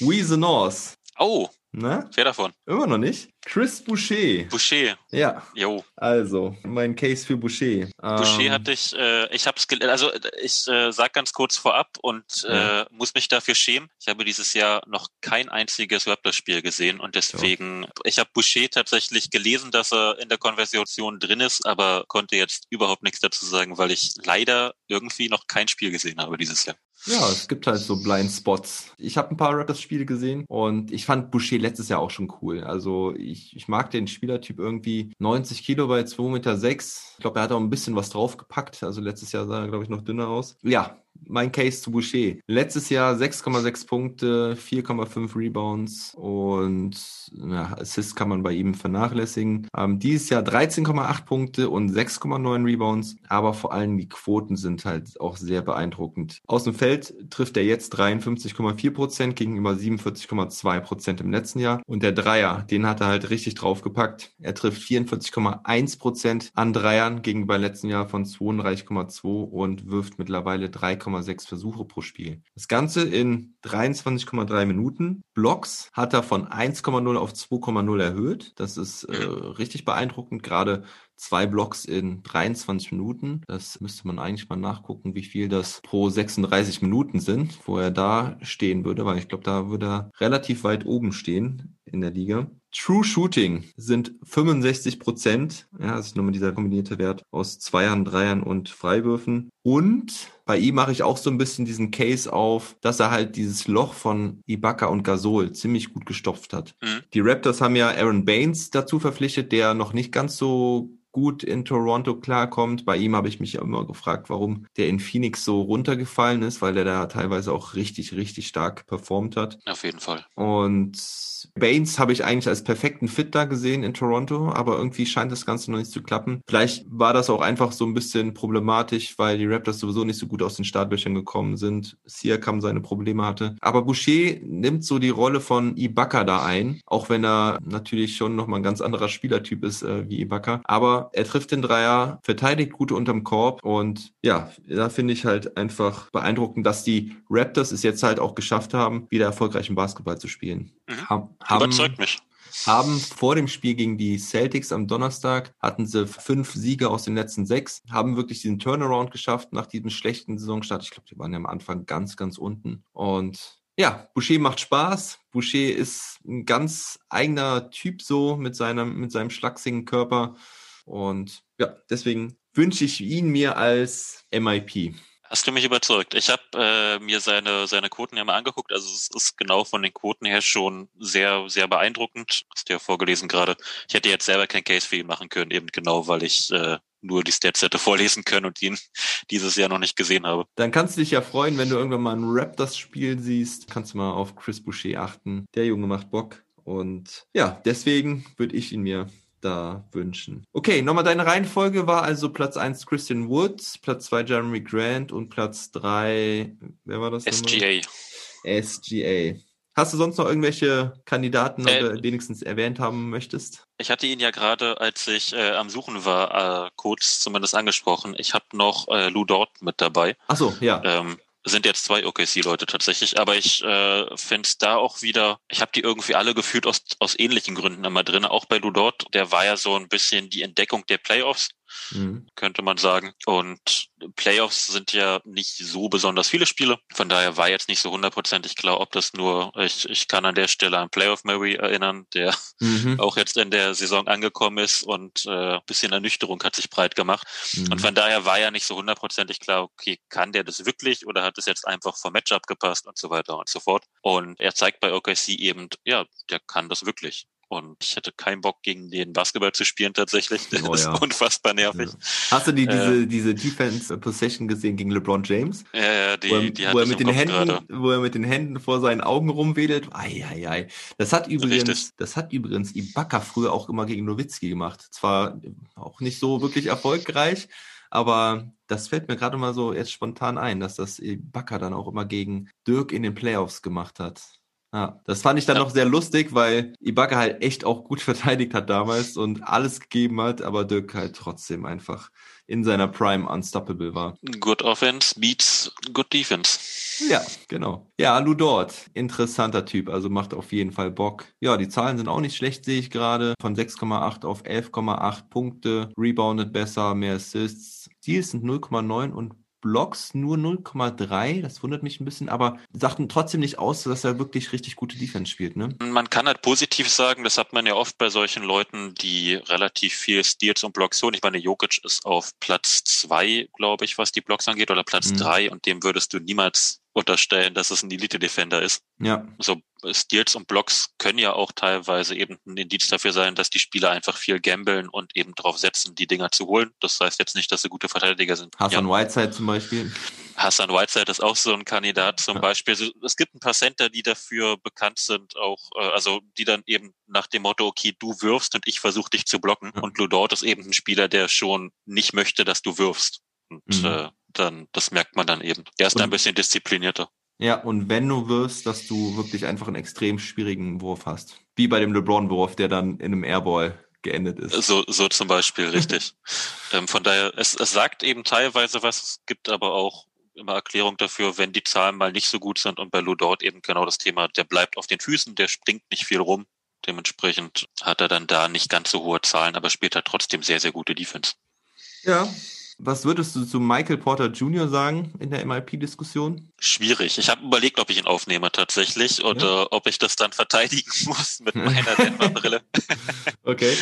We the North. Oh, Na, wer davon? immer noch nicht? Chris Boucher. Boucher. Ja, Jo, also, mein Case für Boucher. Boucher Ähm, hatte ich, äh, ich hab's also ich äh, sag ganz kurz vorab und Ja. äh, muss mich dafür schämen. Ich habe dieses Jahr noch kein einziges Raptors-Spiel gesehen und deswegen, ich habe Boucher tatsächlich gelesen, dass er in der Konversion drin ist, aber konnte jetzt überhaupt nichts dazu sagen, weil ich leider irgendwie noch kein Spiel gesehen habe dieses Jahr. Ja, es gibt halt so Blind Spots. Ich habe ein paar Raptors-Spiele gesehen und ich fand Boucher letztes Jahr auch schon cool. Also ich, ich mag den Spielertyp irgendwie 90 Kilo bei 2,6 Meter. Ich glaube, er hat auch ein bisschen was draufgepackt. Also letztes Jahr sah er, glaube ich, noch dünner aus. Ja, mein Case zu Boucher. Letztes Jahr 6,6 Punkte, 4,5 Rebounds und ja, Assists kann man bei ihm vernachlässigen. Ähm, dieses Jahr 13,8 Punkte und 6,9 Rebounds, aber vor allem die Quoten sind halt auch sehr beeindruckend. Aus dem Feld trifft er jetzt 53,4 Prozent gegenüber 47,2 Prozent im letzten Jahr und der Dreier, den hat er halt richtig draufgepackt. Er trifft 44,1 Prozent an Dreiern gegenüber letzten Jahr von 32,2 und wirft mittlerweile 3,6 Versuche pro Spiel. Das Ganze in 23,3 Minuten. Blocks hat er von 1,0 auf 2,0 erhöht. Das ist äh, richtig beeindruckend, gerade zwei Blocks in 23 Minuten. Das müsste man eigentlich mal nachgucken, wie viel das pro 36 Minuten sind, wo er da stehen würde, weil ich glaube, da würde er relativ weit oben stehen in der Liga. True Shooting sind 65 Prozent. Ja, das ist nur mal dieser kombinierte Wert aus Zweiern, Dreiern und Freiwürfen. Und bei ihm mache ich auch so ein bisschen diesen Case auf, dass er halt dieses Loch von Ibaka und Gasol ziemlich gut gestopft hat. Mhm. Die Raptors haben ja Aaron Baines dazu verpflichtet, der noch nicht ganz so gut in Toronto klarkommt. Bei ihm habe ich mich immer gefragt, warum der in Phoenix so runtergefallen ist, weil der da teilweise auch richtig, richtig stark performt hat. Auf jeden Fall. Und Baines habe ich eigentlich als perfekten Fit da gesehen in Toronto, aber irgendwie scheint das Ganze noch nicht zu klappen. Vielleicht war das auch einfach so ein bisschen problematisch, weil die Raptors sowieso nicht so gut aus den Startlöchern gekommen sind. Siakam seine Probleme hatte. Aber Boucher nimmt so die Rolle von Ibaka da ein, auch wenn er natürlich schon nochmal ein ganz anderer Spielertyp ist äh, wie Ibaka. Aber er trifft den Dreier, verteidigt gut unterm Korb und ja, da finde ich halt einfach beeindruckend, dass die Raptors es jetzt halt auch geschafft haben, wieder erfolgreichen Basketball zu spielen. Mhm. Haben, haben, Überzeugt mich. haben vor dem Spiel gegen die Celtics am Donnerstag hatten sie fünf Siege aus den letzten sechs, haben wirklich diesen Turnaround geschafft nach diesem schlechten Saisonstart. Ich glaube, die waren ja am Anfang ganz, ganz unten. Und ja, Boucher macht Spaß. Boucher ist ein ganz eigener Typ so mit seinem, mit seinem schlachsigen Körper. Und ja, deswegen wünsche ich ihn mir als MIP. Hast du mich überzeugt? Ich habe äh, mir seine seine Quoten ja mal angeguckt. Also es ist genau von den Quoten her schon sehr sehr beeindruckend. Hast du ja vorgelesen gerade. Ich hätte jetzt selber kein Case für ihn machen können, eben genau, weil ich äh, nur die Stats hätte *laughs* vorlesen können und ihn *laughs* dieses Jahr noch nicht gesehen habe. Dann kannst du dich ja freuen, wenn du irgendwann mal ein Raptors-Spiel siehst. Kannst du mal auf Chris Boucher achten. Der Junge macht Bock. Und ja, deswegen würde ich ihn mir da wünschen. Okay, nochmal deine Reihenfolge war also Platz 1 Christian Woods, Platz 2 Jeremy Grant und Platz 3, wer war das? nochmal? SGA. SGA. Hast du sonst noch irgendwelche Kandidaten, Äh, oder wenigstens erwähnt haben möchtest? Ich hatte ihn ja gerade, als ich äh, am Suchen war, äh, kurz zumindest angesprochen. Ich habe noch äh, Lou Dort mit dabei. Achso, ja. Ähm, sind jetzt zwei OKC-Leute tatsächlich, aber ich äh, finde es da auch wieder, ich habe die irgendwie alle gefühlt aus, aus ähnlichen Gründen immer drin, auch bei Lou Dort, der war ja so ein bisschen die Entdeckung der Playoffs mhm. könnte man sagen. Und Playoffs sind ja nicht so besonders viele Spiele. Von daher war jetzt nicht so hundertprozentig klar, ob das nur, ich, ich kann an der Stelle an Playoff Mary erinnern, der mhm. auch jetzt in der Saison angekommen ist und äh, bisschen Ernüchterung hat sich breit gemacht. Mhm. Und von daher war ja nicht so hundertprozentig klar, okay, kann der das wirklich oder hat es jetzt einfach vom Matchup gepasst und so weiter und so fort. Und er zeigt bei OKC eben, ja, der kann das wirklich. Und ich hätte keinen Bock, gegen den Basketball zu spielen tatsächlich. *laughs* Das oh, ja. ist unfassbar nervig. Ja. Hast du die, diese, äh, diese Defense Possession gesehen gegen LeBron James? Ja, ja, die, wo er, die wo er mit den Händen, gerade. wo er mit den Händen vor seinen Augen rumwedelt. Ei, ei, ei. Das hat übrigens, Richtig. das hat übrigens Ibaka früher auch immer gegen Nowitzki gemacht. Zwar auch nicht so wirklich erfolgreich, aber das fällt mir gerade mal so jetzt spontan ein, dass das Ibaka dann auch immer gegen Dirk in den Playoffs gemacht hat. Ja, das fand ich dann ja. noch sehr lustig, weil Ibaka halt echt auch gut *laughs* verteidigt hat damals und alles gegeben hat, aber Dirk halt trotzdem einfach in seiner Prime unstoppable war. Good Offense beats good Defense. Ja, genau. Ja, Lou Dort, interessanter Typ, also macht auf jeden Fall Bock. Ja, die Zahlen sind auch nicht schlecht, sehe ich gerade. Von 6,8 auf 11,8 Punkte, rebounded besser, mehr Assists. Steals sind 0,9 und Blocks nur 0,3. Das wundert mich ein bisschen, aber sagten trotzdem nicht aus, dass er wirklich richtig gute Defense spielt. Ne? Man kann halt positiv sagen, das hat man ja oft bei solchen Leuten, die relativ viel Steals und Blocks holen. Ich meine, Jokic ist auf Platz zwei, glaube ich, was die Blocks angeht, oder Platz mhm. drei und dem würdest du niemals unterstellen, dass es ein Elite-Defender ist. Ja. So Steals und Blocks können ja auch teilweise eben ein Indiz dafür sein, dass die Spieler einfach viel gambeln und eben darauf setzen, die Dinger zu holen. Das heißt jetzt nicht, dass sie gute Verteidiger sind. Hassan ja. Whiteside zum Beispiel. Hassan Whiteside ist auch so ein Kandidat zum ja. Beispiel. Es gibt ein paar Center, die dafür bekannt sind, auch, äh, also die dann eben nach dem Motto, okay, du wirfst und ich versuche dich zu blocken. Ja. Und Ludort ist eben ein Spieler, der schon nicht möchte, dass du wirfst. Und mhm. äh, dann, das merkt man dann eben. Er ist und, da ein bisschen disziplinierter. Ja, und wenn du wirst, dass du wirklich einfach einen extrem schwierigen Wurf hast. Wie bei dem LeBron-Wurf, der dann in einem Airball geendet ist. So, so zum Beispiel, richtig. *laughs* ähm, von daher, es, es sagt eben teilweise was, es gibt aber auch immer Erklärung dafür, wenn die Zahlen mal nicht so gut sind und bei Ludort eben genau das Thema, der bleibt auf den Füßen, der springt nicht viel rum. Dementsprechend hat er dann da nicht ganz so hohe Zahlen, aber spielt halt trotzdem sehr, sehr gute Defense. Ja, was würdest du zu Michael Porter Jr. sagen in der MIP-Diskussion? Schwierig. Ich habe überlegt, ob ich ihn aufnehme tatsächlich oder ja. ob ich das dann verteidigen *laughs* muss mit *laughs* meiner Denver-Brille. *laughs* okay.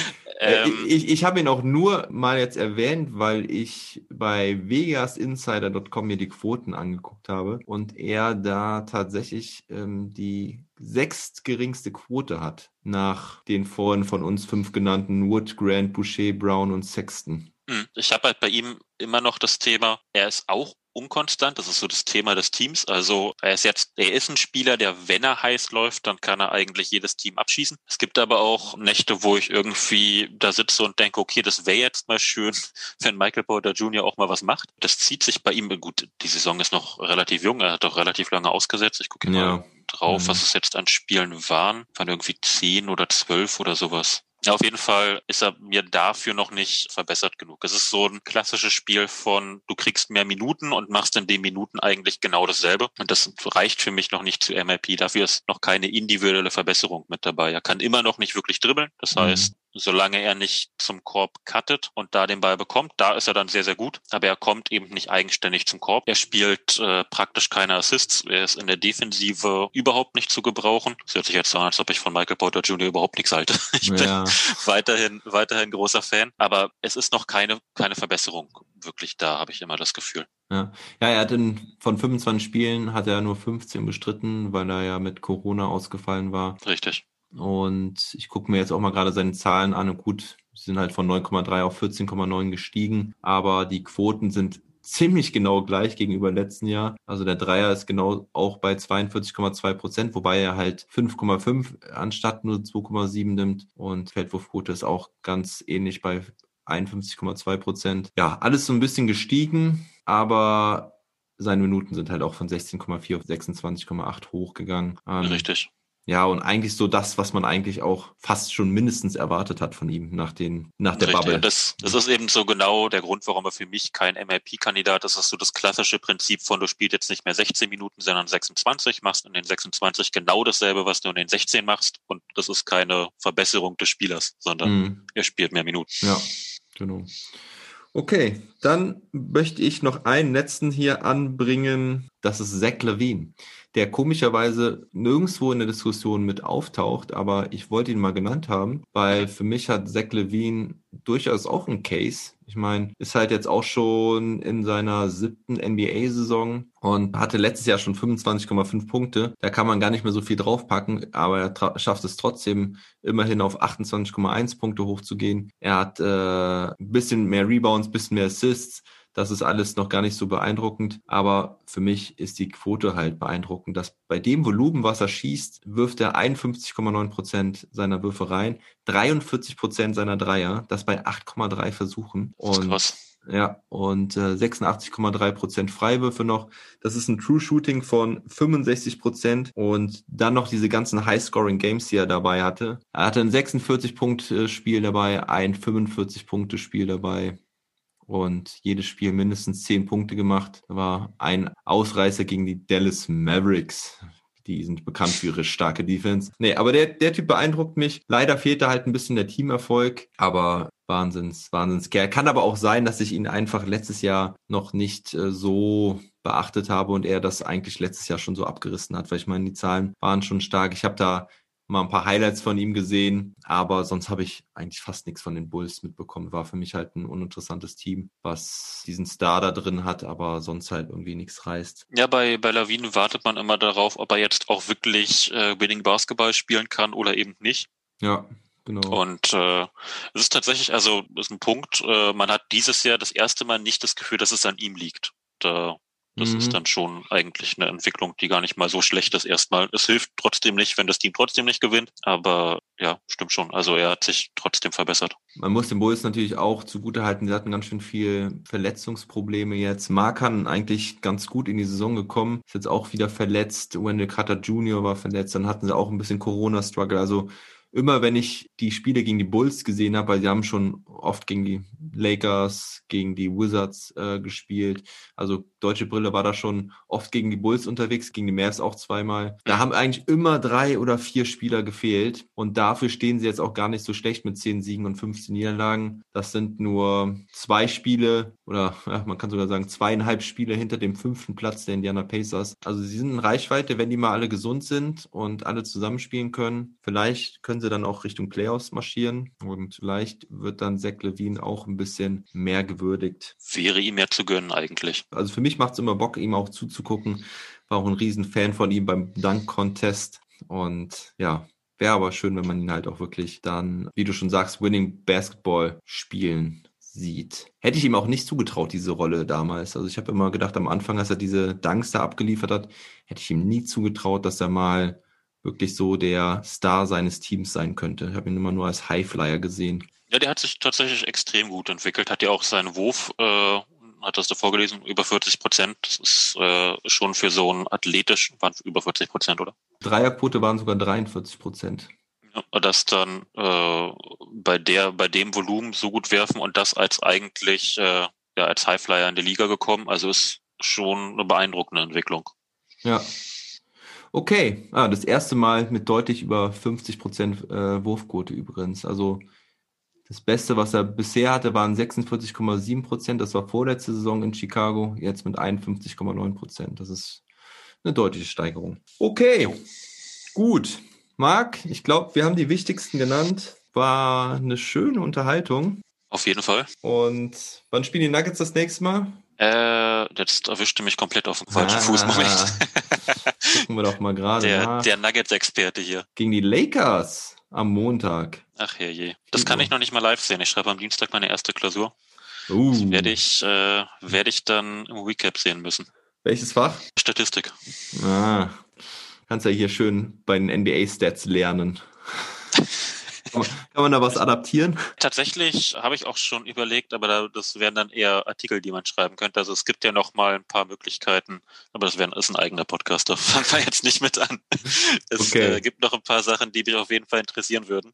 Äh, ähm, ich ich habe ihn auch nur mal jetzt erwähnt, weil ich bei vegasinsider.com mir die Quoten angeguckt habe und er da tatsächlich ähm, die sechstgeringste Quote hat nach den vorhin von uns fünf genannten Wood, Grant, Boucher, Brown und Sexton. Hm. Ich habe halt bei ihm immer noch das Thema, er ist auch unkonstant. Das ist so das Thema des Teams. Also er ist jetzt, er ist ein Spieler, der, wenn er heiß läuft, dann kann er eigentlich jedes Team abschießen. Es gibt aber auch Nächte, wo ich irgendwie da sitze und denke, okay, das wäre jetzt mal schön, *laughs* wenn Michael Porter Jr. auch mal was macht. Das zieht sich bei ihm, gut, die Saison ist noch relativ jung, er hat doch relativ lange ausgesetzt. Ich gucke ja. mal drauf, mhm. was es jetzt an Spielen waren. Waren irgendwie zehn oder zwölf oder sowas. Ja, auf jeden Fall ist er mir dafür noch nicht verbessert genug. Es ist so ein klassisches Spiel von, du kriegst mehr Minuten und machst in den Minuten eigentlich genau dasselbe. Und das reicht für mich noch nicht zu MLP. Dafür ist noch keine individuelle Verbesserung mit dabei. Er kann immer noch nicht wirklich dribbeln. Das mhm. heißt, solange er nicht zum Korb cuttet und da den Ball bekommt, da ist er dann sehr, sehr gut. Aber er kommt eben nicht eigenständig zum Korb. Er spielt äh, praktisch keine Assists. Er ist in der Defensive überhaupt nicht zu gebrauchen. Es hört sich jetzt so an, als ob ich von Michael Porter Jr. überhaupt nichts halte. *laughs* Ich ja. bin weiterhin, weiterhin großer Fan. Aber es ist noch keine, keine Verbesserung wirklich da, habe ich immer das Gefühl. Ja. ja, er hat in, von 25 Spielen hat er nur 15 bestritten, weil er ja mit Corona ausgefallen war. Richtig. Und ich gucke mir jetzt auch mal gerade seine Zahlen an und gut, sie sind halt von 9,3 auf 14,9 gestiegen, aber die Quoten sind ziemlich genau gleich gegenüber letzten Jahr. Also der Dreier ist genau auch bei 42,2 Prozent, wobei er halt 5,5 anstatt nur 2,7 nimmt und Feldwurfquote ist auch ganz ähnlich bei 51,2 Prozent. Ja, alles so ein bisschen gestiegen, aber seine Minuten sind halt auch von 16,4 auf 26,8 hochgegangen. Ähm, Richtig. Ja, und eigentlich so das, was man eigentlich auch fast schon mindestens erwartet hat von ihm nach den, nach der Richtig. Bubble. Das, das ist eben so genau der Grund, warum er für mich kein MLP-Kandidat ist. Das ist so das klassische Prinzip von, du spielst jetzt nicht mehr 16 Minuten, sondern 26, machst in den 26 genau dasselbe, was du in den 16 machst. Und das ist keine Verbesserung des Spielers, sondern mhm. er spielt mehr Minuten. Ja, genau. Okay, dann möchte ich noch einen letzten hier anbringen. Das ist Zach Levine, der komischerweise nirgendwo in der Diskussion mit auftaucht, aber ich wollte ihn mal genannt haben, weil für mich hat Zach Levine durchaus auch einen Case. Ich meine, ist halt jetzt auch schon in seiner siebten NBA-Saison und hatte letztes Jahr schon 25,5 Punkte. Da kann man gar nicht mehr so viel draufpacken, aber er schafft es trotzdem immerhin auf 28,1 Punkte hochzugehen. Er hat äh, ein bisschen mehr Rebounds, ein bisschen mehr Assists. Das ist alles noch gar nicht so beeindruckend, aber für mich ist die Quote halt beeindruckend, dass bei dem Volumen, was er schießt, wirft er 51,9 Prozent seiner Würfe rein, 43 Prozent seiner Dreier, das bei 8,3 Versuchen. Und krass. Ja, und äh, 86,3 Prozent Freiwürfe noch. Das ist ein True Shooting von 65 Prozent und dann noch diese ganzen High-Scoring Games, die er dabei hatte. Er hatte ein 46-Punkt-Spiel dabei, ein 45-Punkte-Spiel dabei und jedes Spiel mindestens zehn Punkte gemacht. Da war ein Ausreißer gegen die Dallas Mavericks. Die sind bekannt für ihre starke Defense. Nee, aber der, der Typ beeindruckt mich. Leider fehlt da halt ein bisschen der Teamerfolg, aber Wahnsinns, Wahnsinnskerl. Kann aber auch sein, dass ich ihn einfach letztes Jahr noch nicht äh, so beachtet habe und er das eigentlich letztes Jahr schon so abgerissen hat, weil ich meine, die Zahlen waren schon stark. Ich habe da mal ein paar Highlights von ihm gesehen, aber sonst habe ich eigentlich fast nichts von den Bulls mitbekommen. War für mich halt ein uninteressantes Team, was diesen Star da drin hat, aber sonst halt irgendwie nichts reißt. Ja, bei, bei Lawine wartet man immer darauf, ob er jetzt auch wirklich äh, Winning Basketball spielen kann oder eben nicht. Ja. Genau. Und äh, es ist tatsächlich, also ist ein Punkt, äh, man hat dieses Jahr das erste Mal nicht das Gefühl, dass es an ihm liegt. Da das mhm. ist dann schon eigentlich eine Entwicklung, die gar nicht mal so schlecht ist erstmal. Es hilft trotzdem nicht, wenn das Team trotzdem nicht gewinnt. Aber ja, stimmt schon. Also er hat sich trotzdem verbessert. Man muss den Bulls natürlich auch zugutehalten, sie hatten ganz schön viel Verletzungsprobleme jetzt. Markan eigentlich ganz gut in die Saison gekommen, ist jetzt auch wieder verletzt. Wendell Carter Jr. war verletzt, dann hatten sie auch ein bisschen Corona-Struggle. Also immer wenn ich die Spiele gegen die Bulls gesehen habe, weil sie haben schon oft gegen die Lakers, gegen die Wizards äh, gespielt. Also deutsche Brille war da schon oft gegen die Bulls unterwegs, gegen die Mavs auch zweimal. Da haben eigentlich immer drei oder vier Spieler gefehlt und dafür stehen sie jetzt auch gar nicht so schlecht mit zehn Siegen und 15 Niederlagen. Das sind nur zwei Spiele oder ja, man kann sogar sagen zweieinhalb Spiele hinter dem fünften Platz der Indiana Pacers. Also sie sind in Reichweite, wenn die mal alle gesund sind und alle zusammenspielen können. Vielleicht können sie dann auch Richtung Playoffs marschieren und vielleicht wird dann Zach Levine auch ein bisschen mehr gewürdigt. Wäre ihm mehr zu gönnen eigentlich. Also für mich macht es immer Bock, ihm auch zuzugucken. War auch ein Riesenfan von ihm beim Dunk-Contest und ja, wäre aber schön, wenn man ihn halt auch wirklich dann, wie du schon sagst, Winning Basketball spielen sieht. Hätte ich ihm auch nicht zugetraut, diese Rolle damals. Also ich habe immer gedacht, am Anfang, als er diese Dunks da abgeliefert hat, hätte ich ihm nie zugetraut, dass er mal wirklich so der Star seines Teams sein könnte. Ich habe ihn immer nur als Highflyer gesehen. Ja, der hat sich tatsächlich extrem gut entwickelt, hat ja auch seinen Wurf, äh, hat das da vorgelesen, über 40 Prozent. Das ist äh, schon für so einen athletisch, waren über 40 Prozent, oder? Dreierquote waren sogar 43 Prozent. Ja, das dann äh, bei der, bei dem Volumen so gut werfen und das als eigentlich äh, ja als Highflyer in die Liga gekommen. Also ist schon eine beeindruckende Entwicklung. Ja, Okay, ah, das erste Mal mit deutlich über 50 Prozent äh, Wurfquote übrigens. Also das Beste, was er bisher hatte, waren 46,7 Prozent. Das war vorletzte Saison in Chicago. Jetzt mit 51,9 Prozent. Das ist eine deutliche Steigerung. Okay, gut. Marc, ich glaube, wir haben die wichtigsten genannt. War eine schöne Unterhaltung. Auf jeden Fall. Und wann spielen die Nuggets das nächste Mal? Äh, jetzt erwischte mich komplett auf dem falschen ah, Fuß. Moment. *laughs* Gucken wir doch mal gerade. Der, der Nuggets-Experte hier. Gegen die Lakers am Montag. Ach herrje. Das kann ich noch nicht mal live sehen. Ich schreibe am Dienstag meine erste Klausur. Uh. Das werde ich, äh, werde ich dann im Recap sehen müssen. Welches Fach? Statistik. Ah, kannst ja hier schön bei den NBA-Stats lernen. *laughs* Kann man, da was adaptieren? Tatsächlich habe ich auch schon überlegt, aber da, das wären dann eher Artikel, die man schreiben könnte. Also es gibt ja noch mal ein paar Möglichkeiten, aber das wäre, ist ein eigener Podcast, da *laughs* fangen wir jetzt nicht mit an. Es okay. äh, gibt noch ein paar Sachen, die mich auf jeden Fall interessieren würden.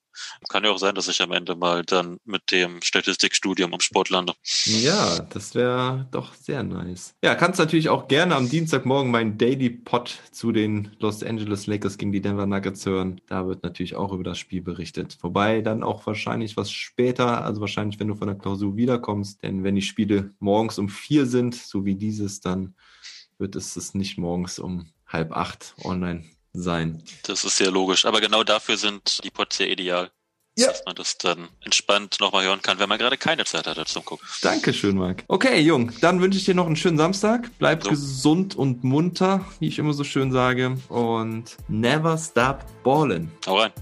Kann ja auch sein, dass ich am Ende mal dann mit dem Statistikstudium am Sport lande. Ja, das wäre doch sehr nice. Ja, kannst natürlich auch gerne am Dienstagmorgen meinen Daily Pod zu den Los Angeles Lakers gegen die Denver Nuggets hören. Da wird natürlich auch über das Spiel berichtet. Vorbei. Dann auch wahrscheinlich was später, also wahrscheinlich, wenn du von der Klausur wiederkommst. Denn wenn die Spiele morgens um vier sind, so wie dieses, dann wird es es nicht morgens um halb acht online sein. Das ist sehr logisch. Aber genau dafür sind die Pods sehr ideal. Ja. Dass man das dann entspannt nochmal hören kann, wenn man gerade keine Zeit hat zum Gucken. Dankeschön, Marc. Okay, Jung, dann wünsche ich dir noch einen schönen Samstag. Bleib So. gesund und munter, wie ich immer so schön sage. Und never stop ballin'. Hau rein.